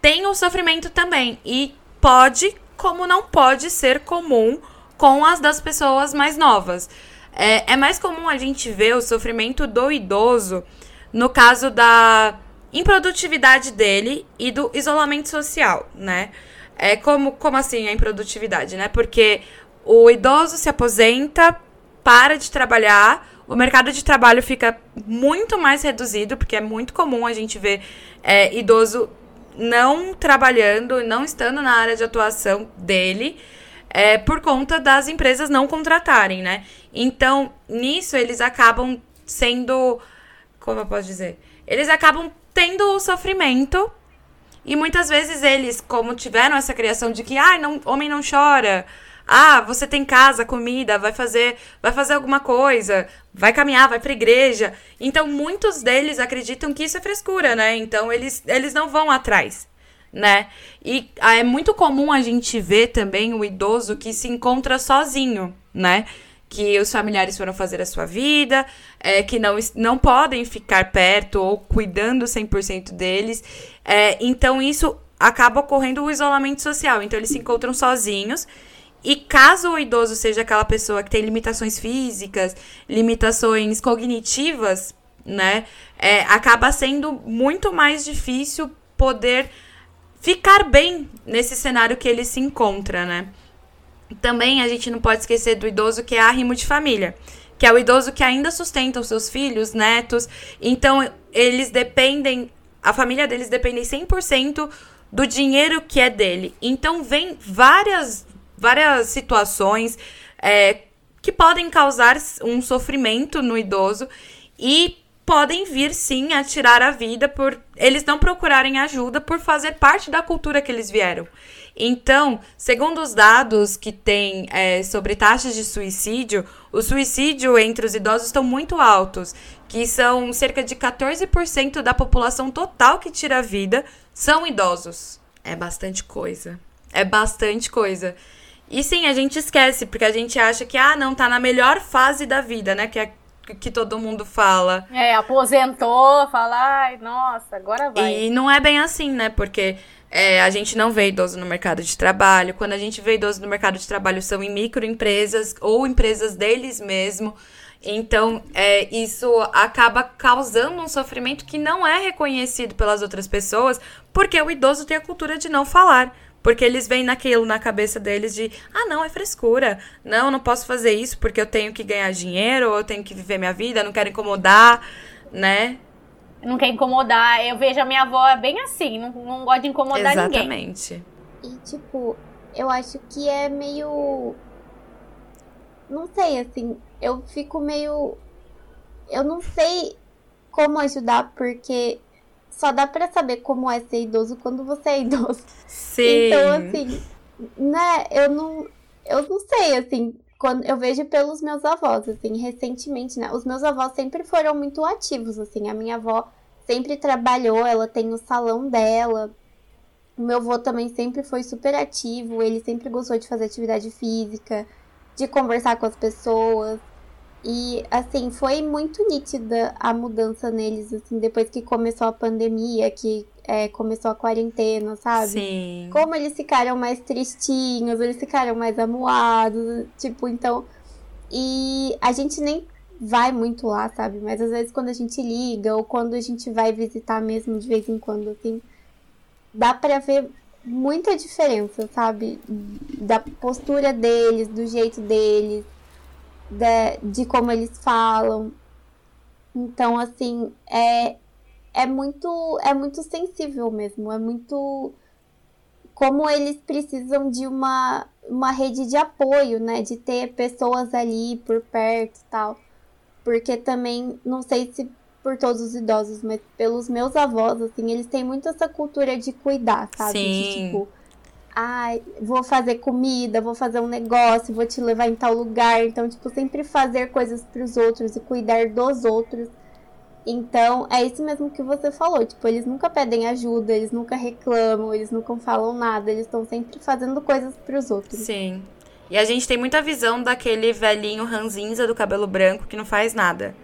tem o sofrimento também. E pode, como não pode ser comum com as das pessoas mais novas. É, é mais comum a gente ver o sofrimento do idoso no caso da improdutividade dele e do isolamento social, né? É como, como assim a improdutividade, né? Porque o idoso se aposenta, para de trabalhar, o mercado de trabalho fica muito mais reduzido, porque é muito comum a gente ver é, idoso não trabalhando, não estando na área de atuação dele, é, por conta das empresas não contratarem, né? Então, nisso eles acabam sendo. Como eu posso dizer? Eles acabam tendo o sofrimento. E muitas vezes eles, como tiveram essa criação de que, ah, não, homem não chora. Ah, você tem casa, comida, vai fazer, vai fazer alguma coisa, vai caminhar, vai pra igreja. Então, muitos deles acreditam que isso é frescura, né? Então, eles, eles não vão atrás, né? E ah, é muito comum a gente ver também o idoso que se encontra sozinho, né? Que os familiares foram fazer a sua vida, é, que não, não podem ficar perto ou cuidando 100% deles. É, então, isso acaba ocorrendo o isolamento social. Então, eles se encontram sozinhos. E caso o idoso seja aquela pessoa que tem limitações físicas, limitações cognitivas, né? É, acaba sendo muito mais difícil poder ficar bem nesse cenário que ele se encontra, né? Também a gente não pode esquecer do idoso que é arrimo de família, que é o idoso que ainda sustenta os seus filhos, netos. Então, eles dependem, a família deles depende 100% do dinheiro que é dele. Então, vem várias, várias situações é, que podem causar um sofrimento no idoso e podem vir sim a tirar a vida por eles não procurarem ajuda por fazer parte da cultura que eles vieram. Então, segundo os dados que tem é, sobre taxas de suicídio, o suicídio entre os idosos estão muito altos, que são cerca de 14% da população total que tira a vida são idosos. É bastante coisa. É bastante coisa. E sim, a gente esquece, porque a gente acha que, ah, não, tá na melhor fase da vida, né? Que é que todo mundo fala. É, aposentou, fala, ai, nossa, agora vai. E não é bem assim, né? Porque é, a gente não vê idoso no mercado de trabalho. Quando a gente vê idoso no mercado de trabalho, são em microempresas ou empresas deles mesmo. Então, é, isso acaba causando um sofrimento que não é reconhecido pelas outras pessoas, porque o idoso tem a cultura de não falar. Porque eles veem naquilo na cabeça deles de, ah, não, é frescura. Não, não posso fazer isso porque eu tenho que ganhar dinheiro, ou eu tenho que viver minha vida, não quero incomodar, né? Não quer incomodar. Eu vejo a minha avó é bem assim, não, não gosta de incomodar ninguém. Exatamente. E, tipo, eu acho que é meio. não sei, assim, eu fico meio. Eu não sei como ajudar, porque só dá para saber como é ser idoso quando você é idoso. Sim. Então, assim, né, eu não. Eu não sei, assim, quando eu vejo pelos meus avós, assim, recentemente, né? Os meus avós sempre foram muito ativos, assim. A minha avó sempre trabalhou, ela tem o salão dela. O meu avô também sempre foi super ativo, ele sempre gostou de fazer atividade física, de conversar com as pessoas. E, assim, foi muito nítida a mudança neles, assim, depois que começou a pandemia, que é, começou a quarentena, sabe? Sim. Como eles ficaram mais tristinhos, eles ficaram mais amuados, tipo, então. E a gente nem vai muito lá, sabe? Mas às vezes quando a gente liga ou quando a gente vai visitar mesmo de vez em quando, assim, dá pra ver muita diferença, sabe? Da postura deles, do jeito deles, de, de como eles falam. Então, assim, é, é muito é muito sensível mesmo, é muito como eles precisam de uma, uma rede de apoio, né, de ter pessoas ali por perto e tal. Porque também, não sei se por todos os idosos, mas pelos meus avós, assim, eles têm muito essa cultura de cuidar, sabe? Sim. De tipo, ai, vou fazer comida, vou fazer um negócio, vou te levar em tal lugar. Então, tipo, sempre fazer coisas para os outros e cuidar dos outros. Então, é isso mesmo que você falou. Tipo, eles nunca pedem ajuda, eles nunca reclamam, eles nunca falam nada, eles estão sempre fazendo coisas para os outros. Sim. E a gente tem muita visão daquele velhinho ranzinza do cabelo branco que não faz nada,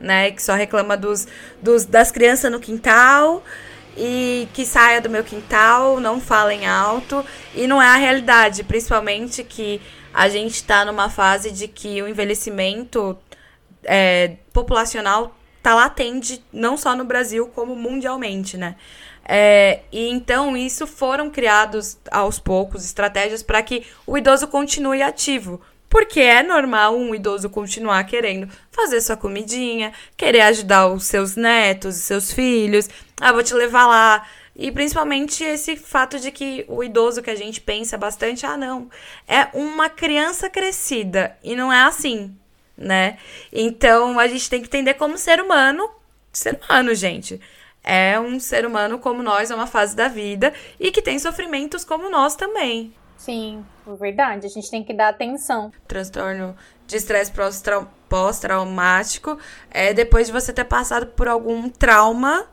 né? Que só reclama dos, dos das crianças no quintal e que saia do meu quintal, não falem alto. E não é a realidade, principalmente que a gente está numa fase de que o envelhecimento é, populacional tá latente não só no Brasil, como mundialmente, né? É, e então isso foram criados aos poucos estratégias para que o idoso continue ativo. Porque é normal um idoso continuar querendo fazer sua comidinha, querer ajudar os seus netos, os seus filhos. Ah, vou te levar lá. E principalmente esse fato de que o idoso que a gente pensa bastante, ah, não, é uma criança crescida. E não é assim né? Então a gente tem que entender como ser humano, ser humano, gente. É um ser humano como nós, é uma fase da vida e que tem sofrimentos como nós também. Sim, verdade. A gente tem que dar atenção. Transtorno de estresse pós-traumático é depois de você ter passado por algum trauma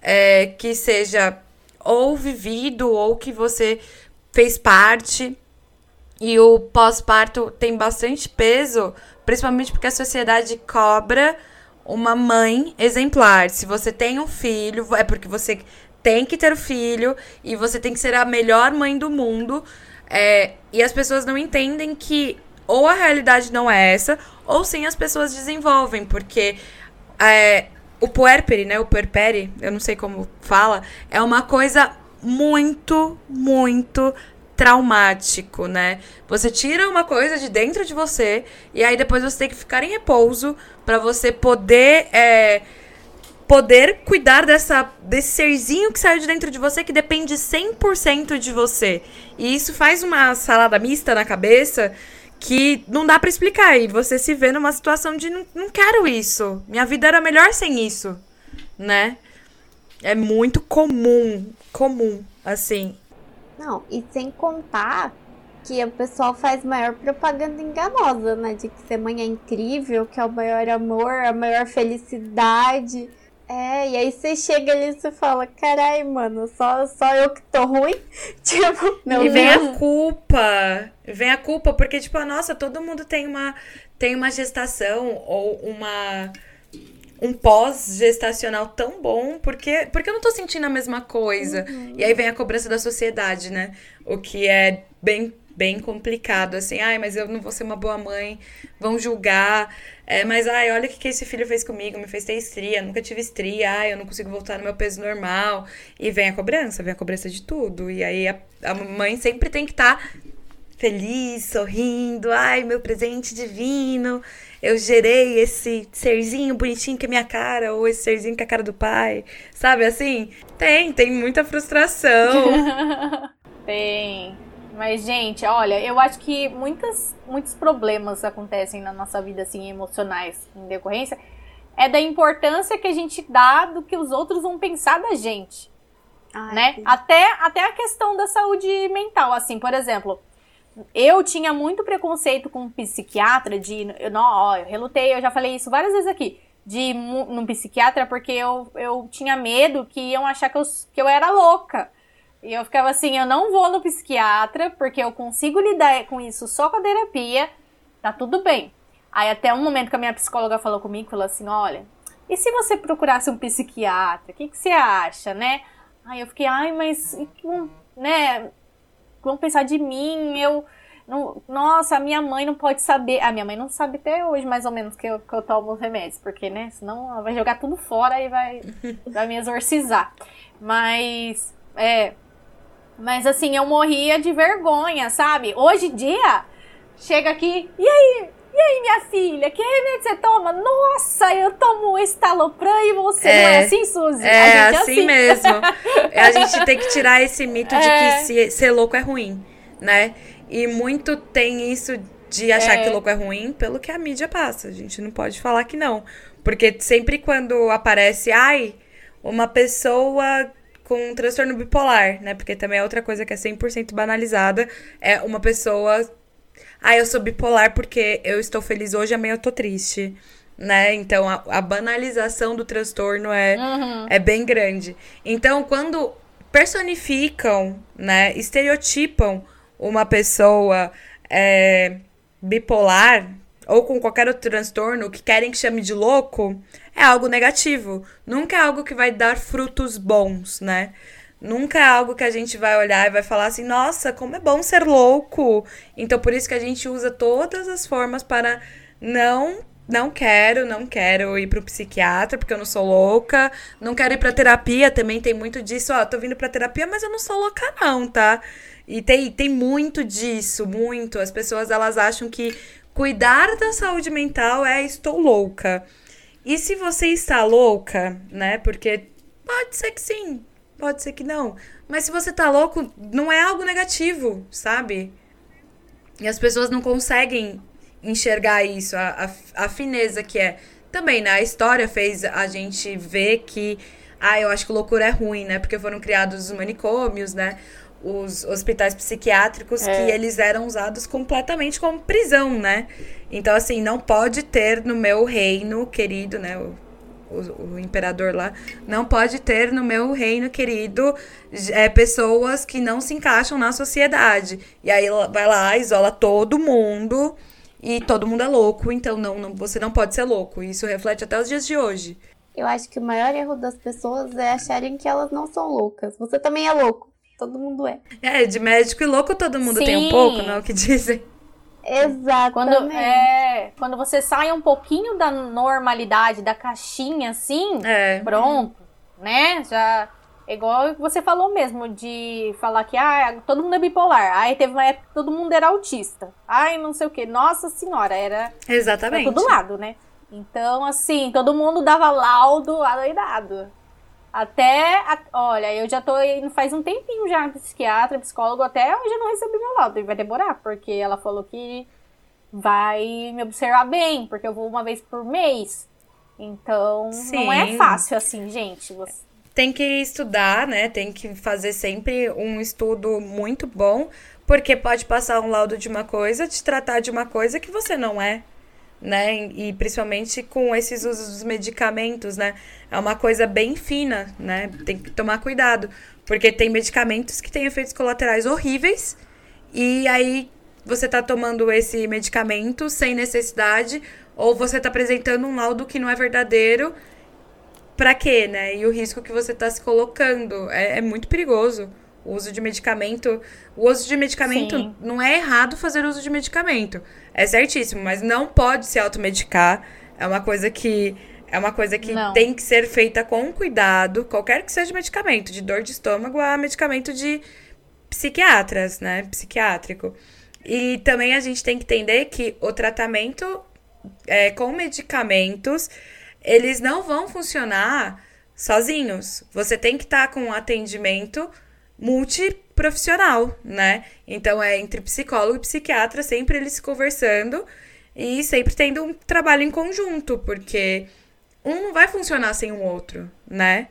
é, que seja ou vivido ou que você fez parte. E o pós-parto tem bastante peso Principalmente porque a sociedade cobra uma mãe exemplar. Se você tem um filho, é porque você tem que ter o um filho e você tem que ser a melhor mãe do mundo. É, e as pessoas não entendem que ou a realidade não é essa, ou sim as pessoas desenvolvem, porque é, o puerperi, né, o puerperi, eu não sei como fala, é uma coisa muito, muito traumático, né? Você tira uma coisa de dentro de você e aí depois você tem que ficar em repouso para você poder é, poder cuidar dessa desse serzinho que saiu de dentro de você que depende 100% de você. E isso faz uma salada mista na cabeça que não dá para explicar e você se vê numa situação de não, não quero isso. Minha vida era melhor sem isso, né? É muito comum, comum, assim. Não, e sem contar que o pessoal faz maior propaganda enganosa, né? De que ser mãe é incrível, que é o maior amor, a maior felicidade. É, e aí você chega ali e você fala, carai, mano, só, só eu que tô ruim? tipo, não E vem a culpa. Vem a culpa, porque, tipo, nossa, todo mundo tem uma, tem uma gestação ou uma um pós-gestacional tão bom, porque, porque eu não tô sentindo a mesma coisa. Uhum. E aí vem a cobrança da sociedade, né? O que é bem, bem complicado, assim. Ai, mas eu não vou ser uma boa mãe, vão julgar. É, mas, ai, olha o que, que esse filho fez comigo, me fez ter estria, nunca tive estria, ai, eu não consigo voltar no meu peso normal. E vem a cobrança, vem a cobrança de tudo. E aí a, a mãe sempre tem que estar tá feliz, sorrindo, ai, meu presente divino eu gerei esse serzinho bonitinho que é minha cara, ou esse serzinho que é a cara do pai. Sabe assim? Tem, tem muita frustração. tem. Mas, gente, olha, eu acho que muitas, muitos problemas acontecem na nossa vida, assim, emocionais, em decorrência, é da importância que a gente dá do que os outros vão pensar da gente. Ai, né? Até, até a questão da saúde mental, assim, por exemplo, eu tinha muito preconceito com psiquiatra de. Eu, não, ó, eu relutei, eu já falei isso várias vezes aqui. De ir num psiquiatra porque eu, eu tinha medo que iam achar que eu, que eu era louca. E eu ficava assim, eu não vou no psiquiatra porque eu consigo lidar com isso só com a terapia, tá tudo bem. Aí até um momento que a minha psicóloga falou comigo, falou assim, olha, e se você procurasse um psiquiatra, o que, que você acha, né? Aí eu fiquei, ai, mas, né, vão pensar de mim, eu... Não, nossa, a minha mãe não pode saber. A minha mãe não sabe até hoje, mais ou menos, que eu, que eu tomo os remédios, porque, né? Senão ela vai jogar tudo fora e vai, vai me exorcizar. Mas, é. Mas assim, eu morria de vergonha, sabe? Hoje em dia, chega aqui, e aí? E aí, minha filha, que remédio você toma? Nossa, eu tomo estalopram e você. É, não é assim, Suzy? É, é assim, assim, mesmo. a gente tem que tirar esse mito é. de que se, ser louco é ruim, né? E muito tem isso de achar é. que louco é ruim pelo que a mídia passa. A gente não pode falar que não. Porque sempre quando aparece, ai, uma pessoa com um transtorno bipolar, né? Porque também é outra coisa que é 100% banalizada. É uma pessoa. Ah, eu sou bipolar porque eu estou feliz hoje, amanhã eu tô triste. Né? Então a, a banalização do transtorno é, uhum. é bem grande. Então, quando personificam, né, estereotipam uma pessoa é, bipolar ou com qualquer outro transtorno que querem que chame de louco, é algo negativo. Nunca é algo que vai dar frutos bons, né? Nunca é algo que a gente vai olhar e vai falar assim, nossa, como é bom ser louco. Então, por isso que a gente usa todas as formas para não não quero, não quero ir pro psiquiatra porque eu não sou louca. Não quero ir pra terapia, também tem muito disso. Ó, tô vindo pra terapia, mas eu não sou louca, não, tá? E tem, tem muito disso, muito. As pessoas elas acham que cuidar da saúde mental é estou louca. E se você está louca, né? Porque pode ser que sim, pode ser que não. Mas se você tá louco, não é algo negativo, sabe? E as pessoas não conseguem enxergar isso, a, a, a fineza que é. Também, né? A história fez a gente ver que. Ah, eu acho que loucura é ruim, né? Porque foram criados os manicômios, né? Os hospitais psiquiátricos é. que eles eram usados completamente como prisão, né? Então, assim, não pode ter no meu reino, querido, né? O, o, o imperador lá, não pode ter no meu reino, querido, é, pessoas que não se encaixam na sociedade. E aí vai lá, isola todo mundo e todo mundo é louco, então não, não, você não pode ser louco. E isso reflete até os dias de hoje. Eu acho que o maior erro das pessoas é acharem que elas não são loucas. Você também é louco. Todo mundo é. É, de médico e louco todo mundo Sim. tem um pouco, não é o que dizem? Exatamente. Quando, é, quando você sai um pouquinho da normalidade, da caixinha, assim, é. pronto, né? Já. Igual você falou mesmo, de falar que ah, todo mundo é bipolar. Aí teve uma época que todo mundo era autista. Ai, não sei o que. Nossa senhora, era. Exatamente. Pra todo lado, né? Então, assim, todo mundo dava laudo adoidado. Até, a, olha, eu já tô indo faz um tempinho já psiquiatra, psicólogo, até hoje eu não recebi meu laudo. E vai demorar, porque ela falou que vai me observar bem, porque eu vou uma vez por mês. Então, Sim. não é fácil assim, gente. Você... Tem que estudar, né? Tem que fazer sempre um estudo muito bom, porque pode passar um laudo de uma coisa, te tratar de uma coisa que você não é né? E principalmente com esses usos dos medicamentos, né? É uma coisa bem fina, né? Tem que tomar cuidado, porque tem medicamentos que têm efeitos colaterais horríveis e aí você tá tomando esse medicamento sem necessidade ou você tá apresentando um laudo que não é verdadeiro. Pra quê, né? E o risco que você tá se colocando é, é muito perigoso. O uso de medicamento. O uso de medicamento Sim. não é errado fazer uso de medicamento. É certíssimo, mas não pode se automedicar. É uma coisa que. É uma coisa que não. tem que ser feita com cuidado, qualquer que seja medicamento, de dor de estômago a medicamento de psiquiatras, né? Psiquiátrico. E também a gente tem que entender que o tratamento é, com medicamentos, eles não vão funcionar sozinhos. Você tem que estar tá com um atendimento multi profissional, né? Então é entre psicólogo e psiquiatra, sempre eles conversando e sempre tendo um trabalho em conjunto, porque um não vai funcionar sem o outro, né?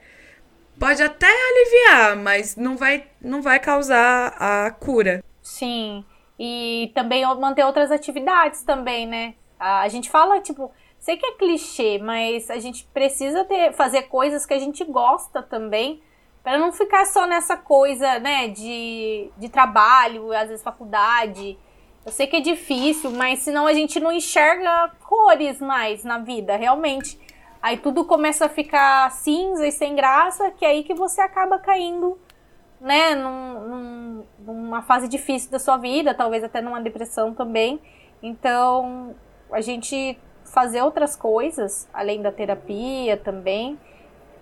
Pode até aliviar, mas não vai, não vai causar a cura. Sim. E também manter outras atividades também, né? A gente fala, tipo, sei que é clichê, mas a gente precisa ter, fazer coisas que a gente gosta também, para não ficar só nessa coisa, né, de, de trabalho, às vezes faculdade. Eu sei que é difícil, mas senão a gente não enxerga cores mais na vida, realmente. Aí tudo começa a ficar cinza e sem graça, que é aí que você acaba caindo, né, num, num, numa fase difícil da sua vida, talvez até numa depressão também. Então, a gente fazer outras coisas, além da terapia também,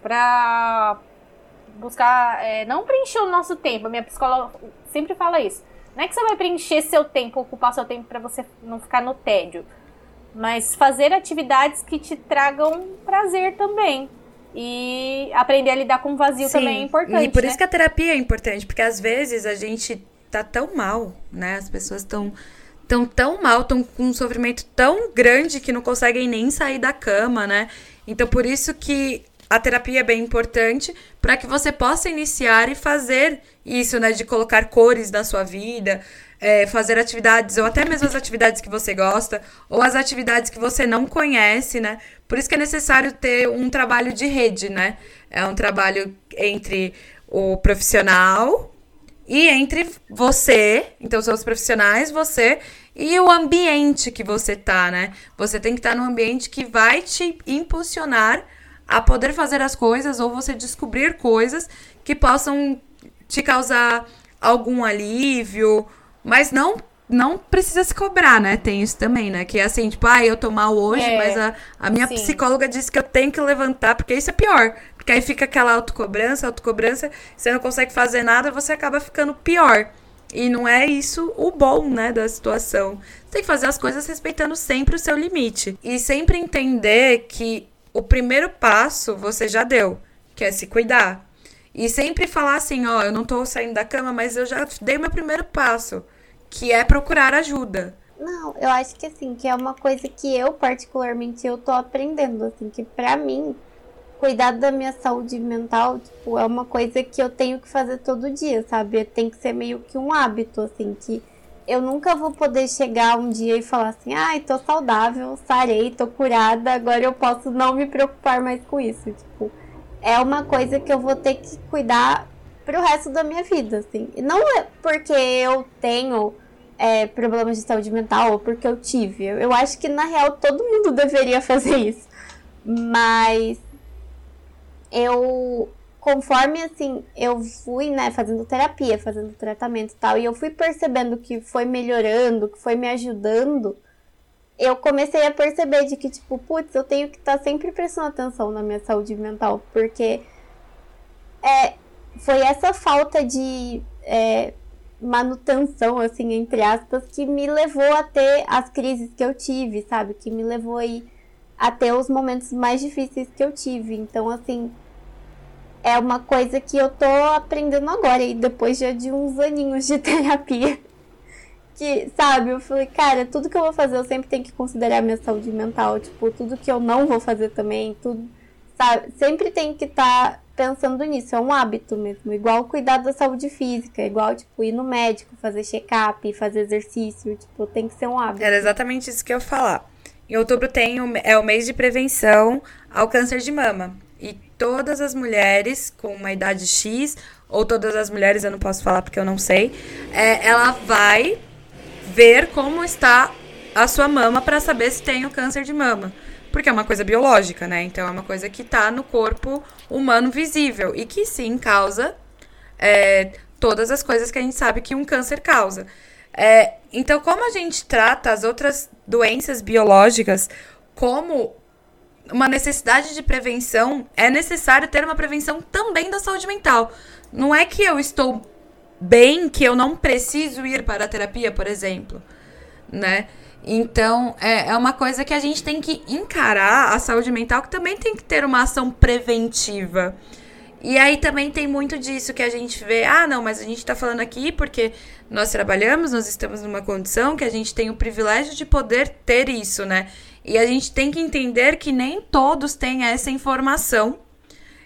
pra buscar, é, não preencher o nosso tempo. A minha psicóloga sempre fala isso. Não é que você vai preencher seu tempo, ocupar seu tempo para você não ficar no tédio mas fazer atividades que te tragam prazer também. E aprender a lidar com o vazio Sim, também é importante. E por né? isso que a terapia é importante, porque às vezes a gente tá tão mal, né? As pessoas estão tão tão mal, estão com um sofrimento tão grande que não conseguem nem sair da cama, né? Então por isso que a terapia é bem importante para que você possa iniciar e fazer isso, né? De colocar cores na sua vida, é, fazer atividades, ou até mesmo as atividades que você gosta, ou as atividades que você não conhece, né? Por isso que é necessário ter um trabalho de rede, né? É um trabalho entre o profissional e entre você, então são os profissionais, você e o ambiente que você tá, né? Você tem que estar tá num ambiente que vai te impulsionar a poder fazer as coisas ou você descobrir coisas que possam te causar algum alívio mas não não precisa se cobrar, né? Tem isso também, né? Que é assim, tipo, ah, eu tô mal hoje, é, mas a, a minha sim. psicóloga disse que eu tenho que levantar, porque isso é pior. Porque aí fica aquela autocobrança, autocobrança, você não consegue fazer nada, você acaba ficando pior. E não é isso o bom, né, da situação. Você tem que fazer as coisas respeitando sempre o seu limite. E sempre entender que o primeiro passo você já deu, que é se cuidar. E sempre falar assim, ó, eu não tô saindo da cama, mas eu já dei meu primeiro passo, que é procurar ajuda. Não, eu acho que assim, que é uma coisa que eu particularmente eu tô aprendendo, assim, que para mim cuidar da minha saúde mental, tipo, é uma coisa que eu tenho que fazer todo dia, sabe? Tem que ser meio que um hábito, assim, que eu nunca vou poder chegar um dia e falar assim, ai, tô saudável, sarei, tô curada, agora eu posso não me preocupar mais com isso. Tipo, é uma coisa que eu vou ter que cuidar pro resto da minha vida, assim. E não é porque eu tenho é, problemas de saúde mental ou porque eu tive. Eu acho que, na real, todo mundo deveria fazer isso. Mas eu, conforme, assim, eu fui, né, fazendo terapia, fazendo tratamento e tal, e eu fui percebendo que foi melhorando, que foi me ajudando eu comecei a perceber de que, tipo, putz, eu tenho que estar tá sempre prestando atenção na minha saúde mental, porque é, foi essa falta de é, manutenção, assim, entre aspas, que me levou a ter as crises que eu tive, sabe? Que me levou aí a ter os momentos mais difíceis que eu tive. Então, assim, é uma coisa que eu tô aprendendo agora, e depois já de uns aninhos de terapia que, sabe, eu falei, cara, tudo que eu vou fazer eu sempre tenho que considerar minha saúde mental. Tipo, tudo que eu não vou fazer também, tudo, sabe? Sempre tem que estar tá pensando nisso. É um hábito mesmo. Igual cuidar da saúde física, igual, tipo, ir no médico, fazer check-up, fazer exercício. Tipo, tem que ser um hábito. Era exatamente isso que eu ia falar. Em outubro tem o, é o mês de prevenção ao câncer de mama. Todas as mulheres com uma idade X, ou todas as mulheres, eu não posso falar porque eu não sei, é, ela vai ver como está a sua mama para saber se tem o câncer de mama. Porque é uma coisa biológica, né? Então é uma coisa que está no corpo humano visível e que sim causa é, todas as coisas que a gente sabe que um câncer causa. É, então, como a gente trata as outras doenças biológicas como uma necessidade de prevenção, é necessário ter uma prevenção também da saúde mental. Não é que eu estou bem que eu não preciso ir para a terapia, por exemplo, né? Então, é, é uma coisa que a gente tem que encarar a saúde mental, que também tem que ter uma ação preventiva. E aí também tem muito disso que a gente vê, ah, não, mas a gente tá falando aqui porque nós trabalhamos, nós estamos numa condição que a gente tem o privilégio de poder ter isso, né? E a gente tem que entender que nem todos têm essa informação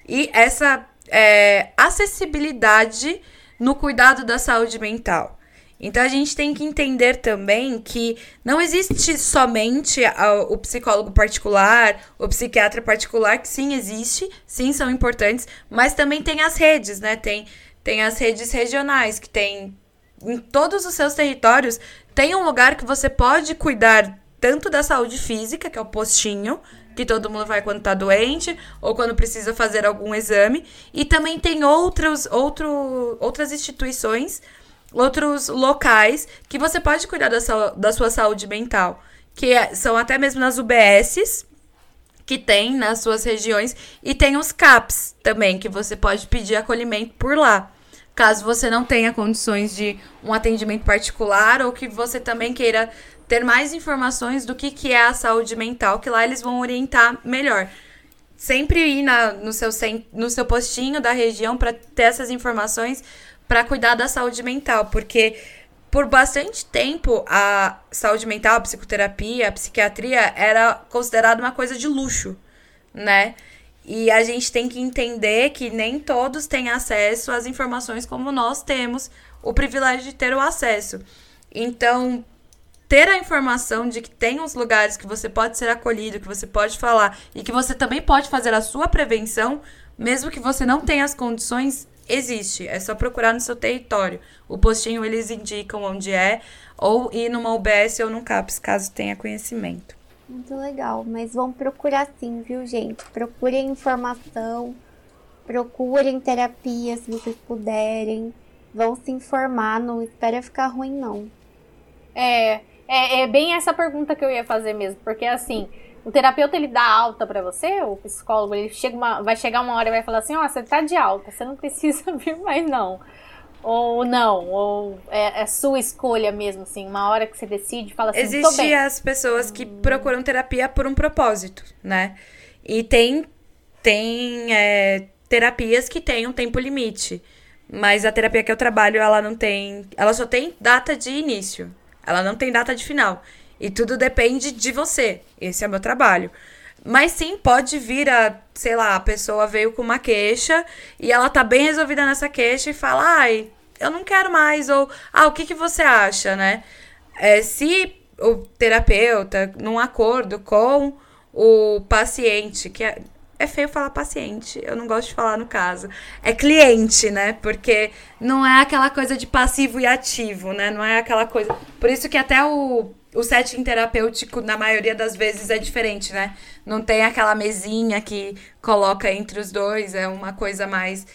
e essa é, acessibilidade no cuidado da saúde mental. Então a gente tem que entender também que não existe somente o psicólogo particular, o psiquiatra particular, que sim existe, sim são importantes, mas também tem as redes, né? Tem, tem as redes regionais, que tem em todos os seus territórios, tem um lugar que você pode cuidar tanto da saúde física, que é o postinho, que todo mundo vai quando tá doente ou quando precisa fazer algum exame, e também tem outros, outro, outras instituições outros locais que você pode cuidar da, sua, da sua saúde mental, que é, são até mesmo nas UBSs que tem nas suas regiões e tem os CAPs também, que você pode pedir acolhimento por lá. Caso você não tenha condições de um atendimento particular ou que você também queira ter mais informações do que, que é a saúde mental, que lá eles vão orientar melhor. Sempre ir na, no, seu, no seu postinho da região para ter essas informações para cuidar da saúde mental, porque por bastante tempo a saúde mental, a psicoterapia, a psiquiatria era considerada uma coisa de luxo, né? E a gente tem que entender que nem todos têm acesso às informações como nós temos o privilégio de ter o acesso. Então, ter a informação de que tem uns lugares que você pode ser acolhido, que você pode falar e que você também pode fazer a sua prevenção, mesmo que você não tenha as condições, existe. É só procurar no seu território. O postinho eles indicam onde é, ou ir numa UBS ou num CAPS, caso tenha conhecimento. Muito legal, mas vão procurar sim, viu, gente? Procurem informação, procurem terapia se vocês puderem. Vão se informar, não espera ficar ruim, não. É, é, é bem essa pergunta que eu ia fazer mesmo, porque assim, o terapeuta ele dá alta para você, o psicólogo, ele chega uma, vai chegar uma hora e vai falar assim: "Ó, oh, você tá de alta, você não precisa vir mais não". Ou não, ou é, é sua escolha mesmo, assim, uma hora que você decide, fala assim, Existem as pessoas que procuram terapia por um propósito, né? E tem, tem é, terapias que têm um tempo limite. Mas a terapia que eu trabalho, ela não tem. Ela só tem data de início. Ela não tem data de final. E tudo depende de você. Esse é o meu trabalho. Mas sim, pode vir a, sei lá, a pessoa veio com uma queixa e ela tá bem resolvida nessa queixa e fala, ai, eu não quero mais, ou, ah, o que, que você acha, né? É, se o terapeuta, num acordo com o paciente, que é, é feio falar paciente, eu não gosto de falar no caso. É cliente, né? Porque não é aquela coisa de passivo e ativo, né? Não é aquela coisa. Por isso que até o o setting terapêutico, na maioria das vezes, é diferente, né? Não tem aquela mesinha que coloca entre os dois, é uma coisa mais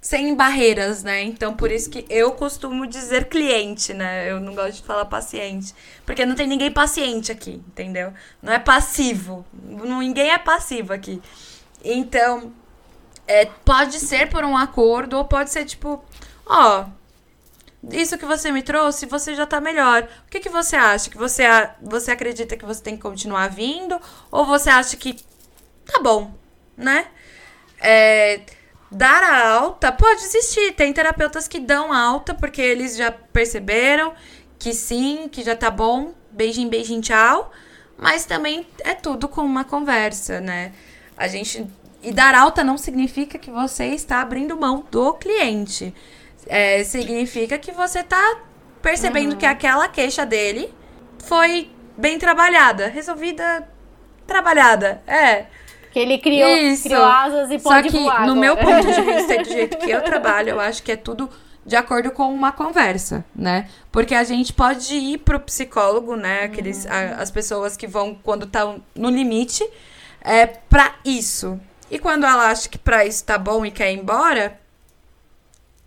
sem barreiras, né? Então, por isso que eu costumo dizer cliente, né? Eu não gosto de falar paciente. Porque não tem ninguém paciente aqui, entendeu? Não é passivo. Ninguém é passivo aqui. Então, é, pode ser por um acordo ou pode ser tipo, ó, isso que você me trouxe, você já tá melhor. O que, que você acha? Que você, você acredita que você tem que continuar vindo? Ou você acha que tá bom, né? É, dar a alta pode existir. Tem terapeutas que dão alta porque eles já perceberam que sim, que já tá bom. Beijinho, beijinho, tchau. Mas também é tudo com uma conversa, né? A gente. E dar alta não significa que você está abrindo mão do cliente é, significa que você tá percebendo uhum. que aquela queixa dele foi bem trabalhada, resolvida, trabalhada. É. Que ele criou, Isso. criou asas e pode Só que, voar no agora. meu ponto de vista do jeito que eu trabalho, eu acho que é tudo de acordo com uma conversa, né? Porque a gente pode ir pro psicólogo, né? Aqueles, uhum. a, as pessoas que vão quando estão no limite, é para isso. E quando ela acha que para isso tá bom e quer ir embora,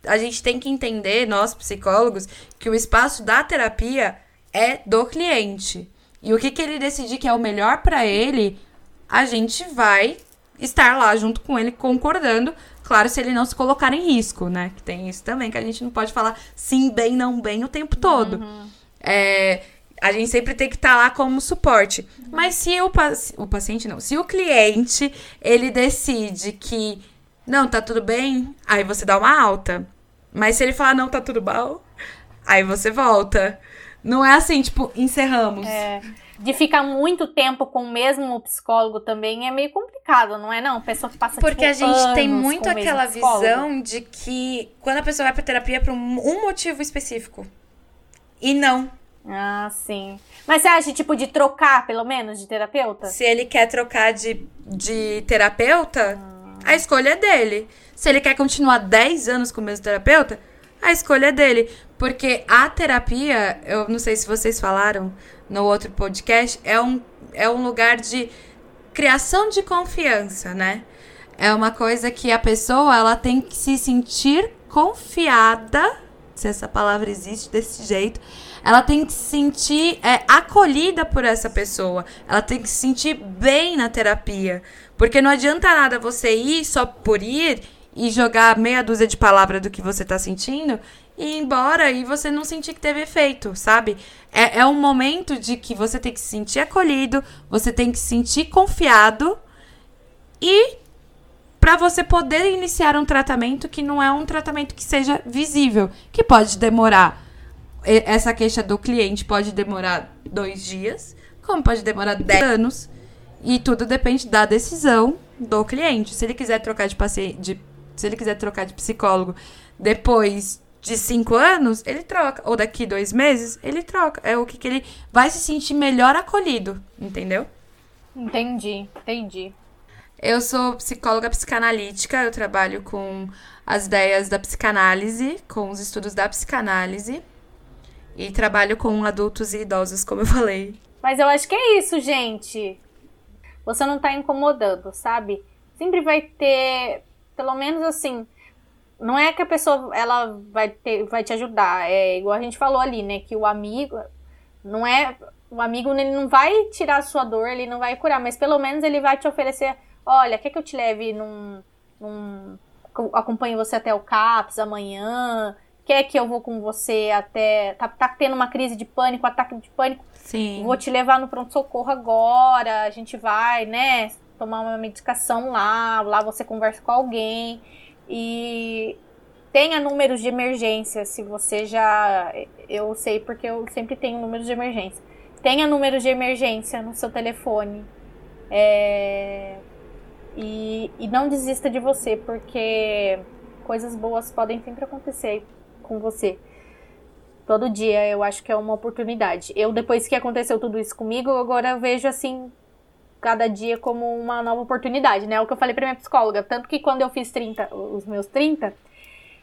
a gente tem que entender, nós psicólogos, que o espaço da terapia é do cliente. E o que, que ele decidir que é o melhor para ele, a gente vai estar lá junto com ele concordando, claro, se ele não se colocar em risco, né? Que tem isso também, que a gente não pode falar sim, bem, não bem o tempo todo. Uhum. É, a gente sempre tem que estar tá lá como suporte. Mas se o, o paciente não, se o cliente ele decide que não, tá tudo bem, aí você dá uma alta. Mas se ele falar, não, tá tudo mal, aí você volta. Não é assim, tipo, encerramos. É. De ficar muito tempo com o mesmo psicólogo também é meio complicado, não é não? A pessoa que passa Porque tipo, a gente tem muito aquela visão de que quando a pessoa vai pra terapia é por um um motivo específico. E não. Ah, sim. Mas você acha, tipo, de trocar, pelo menos, de terapeuta? Se ele quer trocar de, de terapeuta, a escolha é dele. Se ele quer continuar 10 anos com o mesmo terapeuta, a escolha é dele. Porque a terapia, eu não sei se vocês falaram no outro podcast, é um, é um lugar de criação de confiança, né? É uma coisa que a pessoa ela tem que se sentir confiada, se essa palavra existe desse jeito, ela tem que se sentir é, acolhida por essa pessoa. Ela tem que se sentir bem na terapia. Porque não adianta nada você ir só por ir e jogar meia dúzia de palavras do que você tá sentindo e ir embora e você não sentir que teve efeito, sabe? É, é um momento de que você tem que se sentir acolhido, você tem que se sentir confiado e para você poder iniciar um tratamento que não é um tratamento que seja visível, que pode demorar. Essa queixa do cliente pode demorar dois dias, como pode demorar dez anos, e tudo depende da decisão do cliente. Se ele quiser trocar de paciente, de- se ele quiser trocar de psicólogo depois de cinco anos, ele troca. Ou daqui dois meses, ele troca. É o que, que ele vai se sentir melhor acolhido, entendeu? Entendi, entendi. Eu sou psicóloga psicanalítica, eu trabalho com as ideias da psicanálise, com os estudos da psicanálise. E trabalho com adultos e idosos, como eu falei. Mas eu acho que é isso, gente. Você não tá incomodando, sabe? Sempre vai ter, pelo menos assim, não é que a pessoa ela vai ter, vai te ajudar, é igual a gente falou ali, né, que o amigo não é o amigo ele não vai tirar a sua dor, ele não vai curar, mas pelo menos ele vai te oferecer, olha, quer que eu te leve num, num você até o CAPS amanhã? Quer que eu vou com você até tá, tá tendo uma crise de pânico, ataque de pânico? Sim. Vou te levar no pronto-socorro agora, a gente vai, né, tomar uma medicação lá, lá você conversa com alguém e tenha números de emergência, se você já, eu sei porque eu sempre tenho números de emergência. Tenha números de emergência no seu telefone. É, e, e não desista de você, porque coisas boas podem sempre acontecer com você todo dia eu acho que é uma oportunidade. Eu, depois que aconteceu tudo isso comigo, agora eu vejo assim, cada dia como uma nova oportunidade, né? É o que eu falei pra minha psicóloga. Tanto que quando eu fiz 30, os meus 30,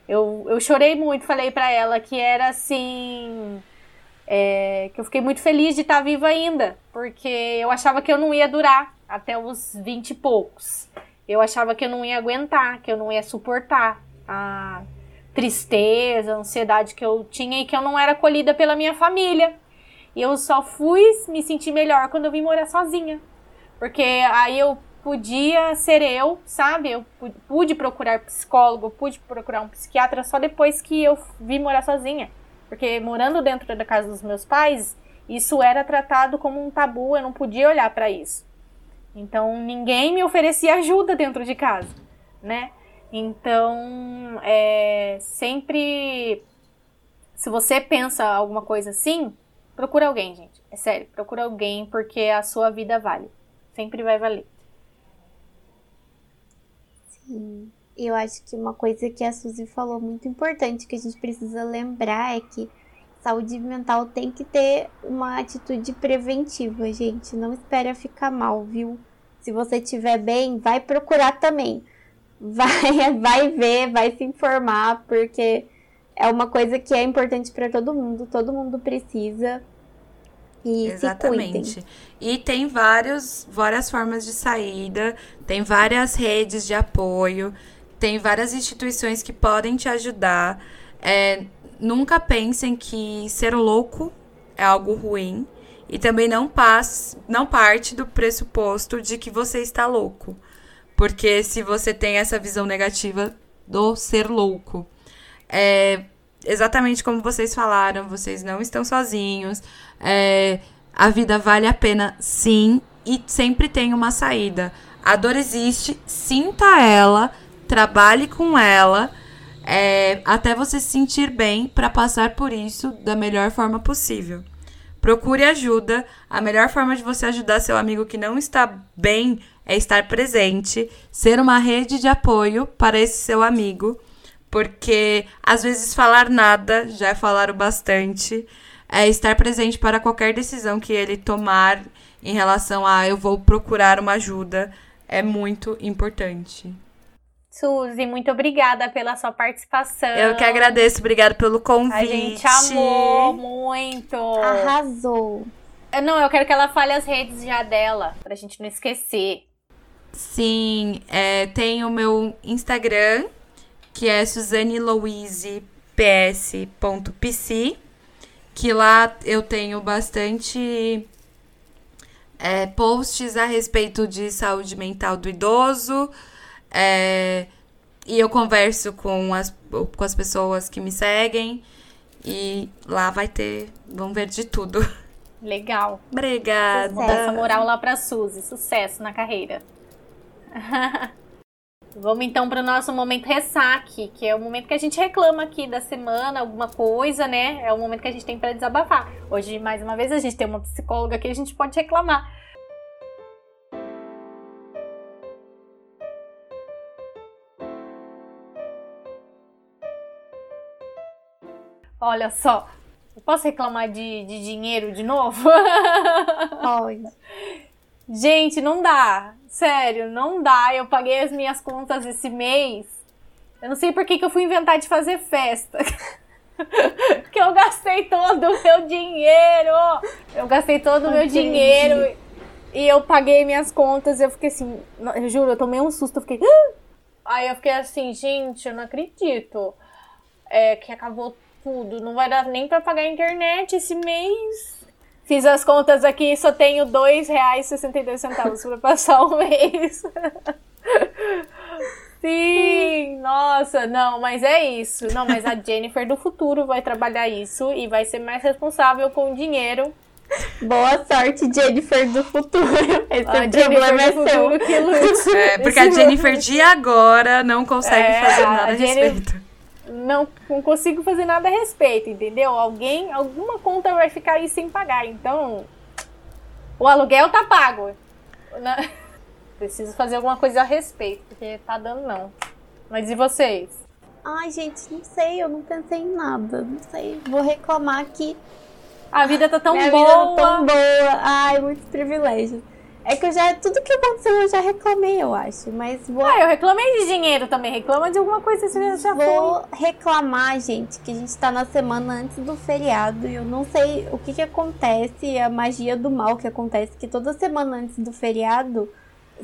eu, eu chorei muito, falei pra ela que era assim. é, que eu fiquei muito feliz de estar viva ainda, porque eu achava que eu não ia durar até os 20 e poucos. Eu achava que eu não ia aguentar, que eu não ia suportar a tristeza, ansiedade que eu tinha e que eu não era acolhida pela minha família. E eu só fui me sentir melhor quando eu vim morar sozinha. Porque aí eu podia ser eu, sabe? Eu pu- pude procurar psicólogo, pude procurar um psiquiatra só depois que eu vim morar sozinha. Porque morando dentro da casa dos meus pais, isso era tratado como um tabu, eu não podia olhar para isso. Então ninguém me oferecia ajuda dentro de casa, né? Então, é, sempre. Se você pensa alguma coisa assim, procura alguém, gente. É sério, procura alguém porque a sua vida vale. Sempre vai valer. Sim. Eu acho que uma coisa que a Suzy falou muito importante que a gente precisa lembrar é que saúde mental tem que ter uma atitude preventiva, gente. Não espera ficar mal, viu? Se você estiver bem, vai procurar também. Vai, vai ver, vai se informar, porque é uma coisa que é importante para todo mundo. Todo mundo precisa. E. Exatamente. E tem vários, várias formas de saída, tem várias redes de apoio, tem várias instituições que podem te ajudar. É, nunca pensem que ser louco é algo ruim. E também não, passe, não parte do pressuposto de que você está louco. Porque se você tem essa visão negativa do ser louco, é exatamente como vocês falaram, vocês não estão sozinhos. É, a vida vale a pena, sim, e sempre tem uma saída. A dor existe, sinta ela, trabalhe com ela é, até você se sentir bem para passar por isso da melhor forma possível. Procure ajuda. A melhor forma de você ajudar seu amigo que não está bem é estar presente, ser uma rede de apoio para esse seu amigo, porque às vezes falar nada já é falar o bastante, é estar presente para qualquer decisão que ele tomar em relação a eu vou procurar uma ajuda é muito importante. Suzy, muito obrigada pela sua participação. Eu que agradeço, obrigada pelo convite. A gente amou muito. Arrasou. Não, eu quero que ela fale as redes já dela, pra gente não esquecer. Sim, é, tem o meu Instagram, que é suzanelouiseps.pc, que lá eu tenho bastante é, posts a respeito de saúde mental do idoso, é, e eu converso com as, com as pessoas que me seguem. E lá vai ter. Vão ver de tudo. Legal. Obrigada. Essa moral lá pra Suzy. Sucesso na carreira. Vamos então para o nosso momento ressaque, que é o momento que a gente reclama aqui da semana, alguma coisa, né? É o momento que a gente tem para desabafar. Hoje, mais uma vez, a gente tem uma psicóloga que a gente pode reclamar. Olha só, eu posso reclamar de, de dinheiro de novo? Pode. Gente, não dá. Sério, não dá. Eu paguei as minhas contas esse mês. Eu não sei por que, que eu fui inventar de fazer festa. que eu gastei todo o meu dinheiro. Eu gastei todo o meu dinheiro. E eu paguei minhas contas. Eu fiquei assim, eu juro, eu tomei um susto. Eu fiquei. Ah! Aí eu fiquei assim, gente, eu não acredito. É, que acabou tudo. Não vai dar nem para pagar a internet esse mês. Fiz as contas aqui, só tenho R$ 2,62 para passar o mês. Sim, nossa, não, mas é isso. Não, mas a Jennifer do futuro vai trabalhar isso e vai ser mais responsável com o dinheiro. Boa sorte, Jennifer do futuro. Esse a Jennifer é do futuro que lute. É, porque a Jennifer de agora não consegue é, fazer nada a, a respeito não, não consigo fazer nada a respeito, entendeu? Alguém, alguma conta vai ficar aí sem pagar. Então, o aluguel tá pago. Preciso fazer alguma coisa a respeito, porque tá dando não. Mas e vocês? Ai, gente, não sei, eu não pensei em nada. Não sei, vou reclamar que a vida tá tão Minha boa. Vida tá tão boa. Ai, muitos privilégios. É que eu já. Tudo que aconteceu eu já reclamei, eu acho. Mas vou. Ah, eu reclamei de dinheiro também. Reclama de alguma coisa que já Vou foi. reclamar, gente, que a gente tá na semana antes do feriado. E eu não sei o que que acontece, a magia do mal que acontece, que toda semana antes do feriado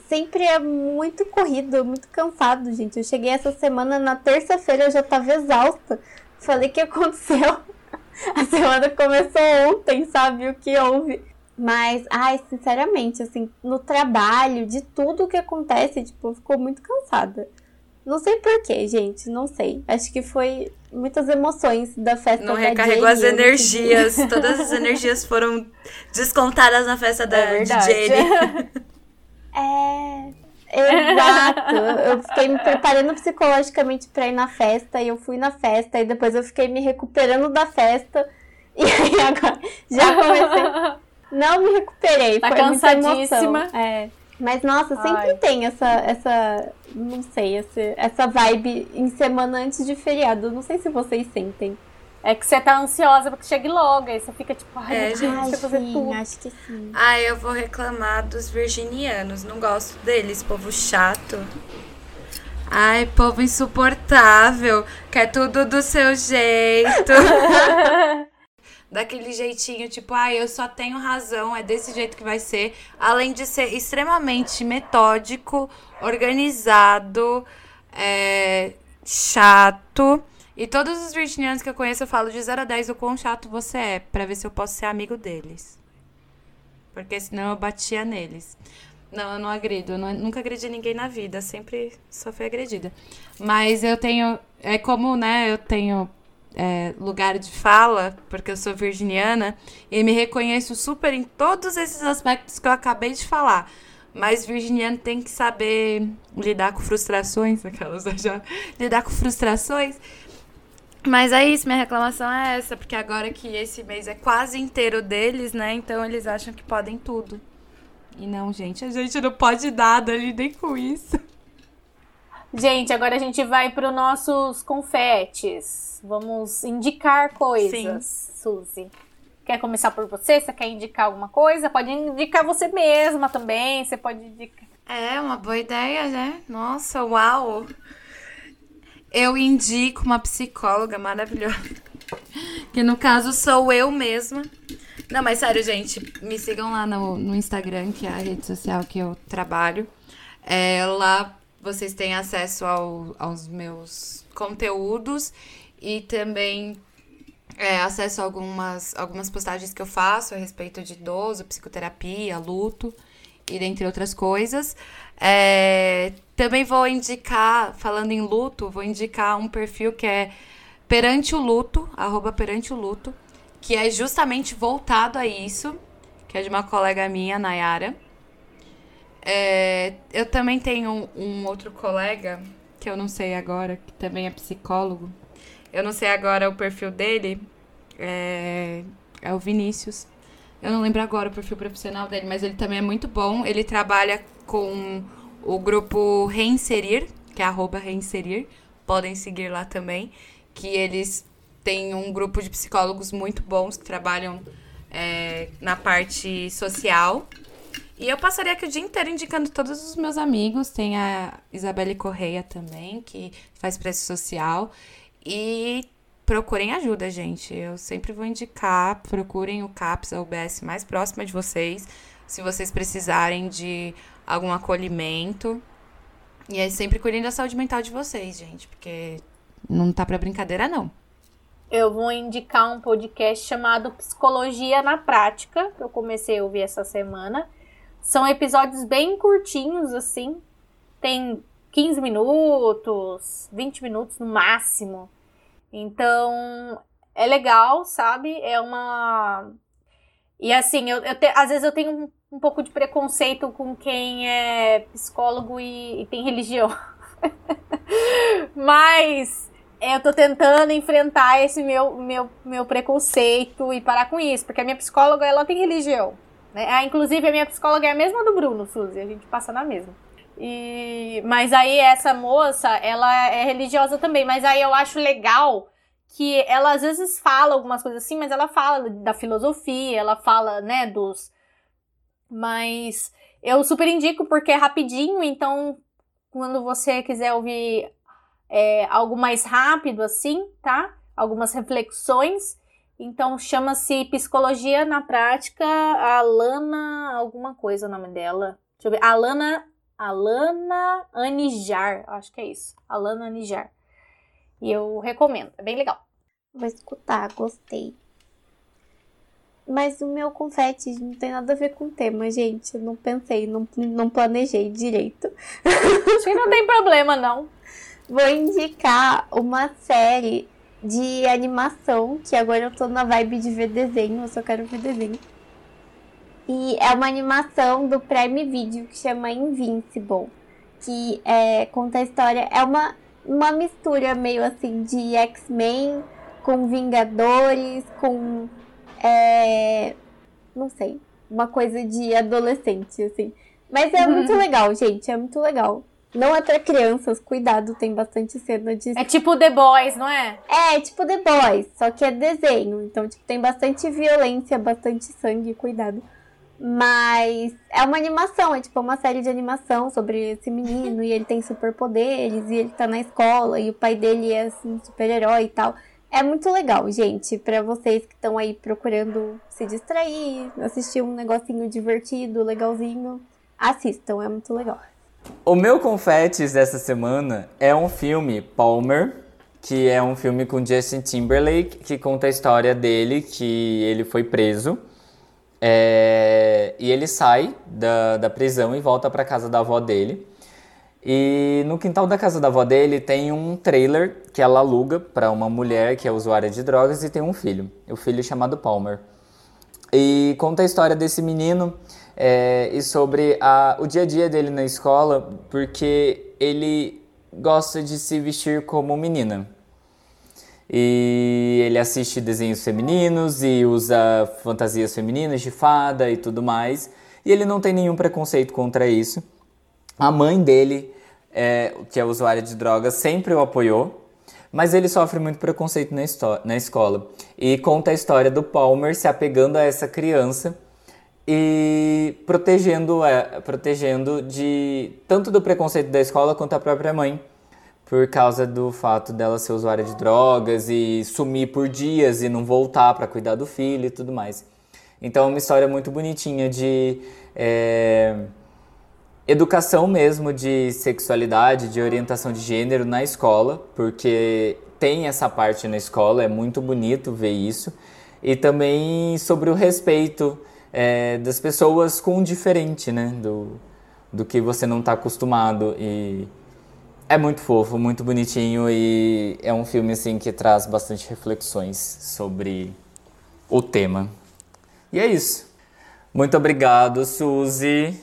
sempre é muito corrido, muito cansado, gente. Eu cheguei essa semana, na terça-feira eu já tava exausta. Falei o que aconteceu. A semana começou ontem, sabe? O que houve. Mas, ai, sinceramente, assim, no trabalho, de tudo que acontece, tipo, ficou muito cansada. Não sei porquê, gente, não sei. Acho que foi muitas emoções da festa não da recarregou as energias. Todas as energias foram descontadas na festa da é Jenny. É. Exato. Eu fiquei me preparando psicologicamente para ir na festa e eu fui na festa e depois eu fiquei me recuperando da festa. E aí agora já comecei não me recuperei. Tá foi cansadíssima. É. Mas, nossa, sempre Ai. tem essa, essa, não sei, essa, essa vibe em semana antes de feriado. Não sei se vocês sentem. É que você tá ansiosa porque chegue logo, aí você fica tipo, ai, é, gente, ai, fazer sim, tudo. acho que sim. Ah, eu vou reclamar dos virginianos, não gosto deles, povo chato. Ai, povo insuportável, quer tudo do seu jeito. daquele jeitinho, tipo, ah, eu só tenho razão, é desse jeito que vai ser. Além de ser extremamente metódico, organizado, é, chato. E todos os virginianos que eu conheço, eu falo de 0 a 10 o quão chato você é, pra ver se eu posso ser amigo deles. Porque senão eu batia neles. Não, eu não agrido. Eu não, nunca agredi ninguém na vida. Sempre só fui agredida. Mas eu tenho. É como, né? Eu tenho é, lugar de fala, porque eu sou virginiana, e me reconheço super em todos esses aspectos que eu acabei de falar. Mas virginiano tem que saber lidar com frustrações, aquelas já lidar com frustrações. Mas é isso, minha reclamação é essa, porque agora que esse mês é quase inteiro deles, né? Então eles acham que podem tudo. E não, gente, a gente não pode nada ali nem com isso. Gente, agora a gente vai para os nossos confetes. Vamos indicar coisas, Sim. Suzy. Quer começar por você? Você quer indicar alguma coisa? Pode indicar você mesma também. Você pode indicar. É, uma boa ideia, né? Nossa, uau! Eu indico uma psicóloga maravilhosa. Que no caso sou eu mesma. Não, mas sério, gente, me sigam lá no, no Instagram, que é a rede social que eu trabalho. É, lá vocês têm acesso ao, aos meus conteúdos e também é, acesso a algumas, algumas postagens que eu faço a respeito de idoso, psicoterapia, luto e dentre outras coisas. É, também vou indicar, falando em luto, vou indicar um perfil que é Perante o Luto, arroba Perante o Luto, que é justamente voltado a isso, que é de uma colega minha, Nayara. É, eu também tenho um, outro colega, que eu não sei agora, que também é psicólogo. Eu não sei agora o perfil dele. É, é o Vinícius. Eu não lembro agora o perfil profissional dele, mas ele também é muito bom. Ele trabalha com o grupo Reinserir, que é arroba Reinserir. Podem seguir lá também. Que eles têm um grupo de psicólogos muito bons que trabalham é, na parte social e eu passaria aqui o dia inteiro indicando todos os meus amigos. Tem a Isabelle Correia também, que faz preço social. E procurem ajuda, gente. Eu sempre vou indicar, procurem o CAPS, a UBS mais próxima de vocês, se vocês precisarem de algum acolhimento. E é sempre cuidem da saúde mental de vocês, gente, porque não tá para brincadeira não. Eu vou indicar um podcast chamado Psicologia na Prática, que eu comecei a ouvir essa semana são episódios bem curtinhos, assim. Tem 15 minutos, 20 minutos no máximo. Então, é legal, sabe? É uma. E assim, eu, eu te... às vezes eu tenho um, um, pouco de preconceito com quem é psicólogo e, e tem religião. Mas eu tô tentando enfrentar esse meu, meu, meu preconceito e parar com isso, porque a minha psicóloga ela tem religião. Né? Ah, inclusive, a minha psicóloga é a mesma do Bruno, Suzy. A gente passa na mesma. E, mas aí essa moça, ela é religiosa também. Mas aí eu acho legal que ela às vezes fala algumas coisas assim, mas ela fala da filosofia, ela fala, né, dos... Mas eu super indico porque é rapidinho, então quando você quiser ouvir é, algo mais rápido assim, tá? Algumas reflexões, então chama-se Psicologia na Prática, Alana, alguma coisa o nome dela. Deixa eu ver. Alana, Alana Anijar, acho que é isso. Alana Anijar. E eu recomendo, é bem legal. Vou escutar, gostei. Mas o meu confete não tem nada a ver com o tema, gente. Eu não pensei, não, não planejei direito. Acho que não tem problema, não. Vou indicar uma série de animação, que agora eu tô na vibe de ver desenho, eu só quero ver desenho. E é uma animação do Prime Video que chama Invincible, que é, conta a história, é uma, uma mistura meio assim de X-Men com Vingadores, com é, não sei, uma coisa de adolescente assim. Mas é muito legal, gente, é muito legal. Não é pra crianças, cuidado, tem bastante cena de. É tipo The Boys, não é? É, tipo The Boys, só que é desenho. Então, tipo, tem bastante violência, bastante sangue, cuidado. Mas é uma animação, é tipo uma série de animação sobre esse menino e ele tem superpoderes e ele tá na escola e o pai dele é assim, super-herói e tal. É muito legal, gente, para vocês que estão aí procurando se distrair, assistir um negocinho divertido, legalzinho. Assistam, é muito legal. O meu confetes dessa semana é um filme, Palmer, que é um filme com Justin Timberlake, que conta a história dele, que ele foi preso. É, e ele sai da, da prisão e volta para casa da avó dele. E no quintal da casa da avó dele tem um trailer que ela aluga para uma mulher que é usuária de drogas e tem um filho. O filho chamado Palmer. E conta a história desse menino é, e sobre a, o dia a dia dele na escola, porque ele gosta de se vestir como menina. E ele assiste desenhos femininos e usa fantasias femininas de fada e tudo mais. E ele não tem nenhum preconceito contra isso. A mãe dele, é, que é usuária de drogas, sempre o apoiou. Mas ele sofre muito preconceito na, na escola. E conta a história do Palmer se apegando a essa criança e protegendo, é, protegendo de tanto do preconceito da escola quanto a própria mãe por causa do fato dela ser usuária de drogas e sumir por dias e não voltar para cuidar do filho e tudo mais. Então é uma história muito bonitinha de é, educação mesmo de sexualidade, de orientação de gênero na escola, porque tem essa parte na escola, é muito bonito ver isso. E também sobre o respeito é, das pessoas com o diferente, né? Do, do que você não está acostumado. E é muito fofo, muito bonitinho e é um filme assim que traz bastante reflexões sobre o tema. E é isso. Muito obrigado, Suzy.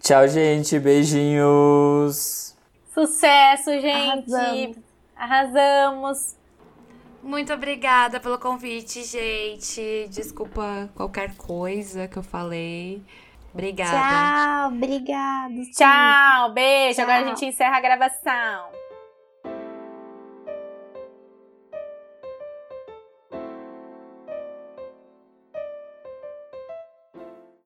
Tchau, gente. Beijinhos. Sucesso, gente. Arrasamos. Arrasamos. Muito obrigada pelo convite, gente. Desculpa qualquer coisa que eu falei. Obrigada. Tchau, obrigado. Tchau, beijo. Tchau. Agora a gente encerra a gravação.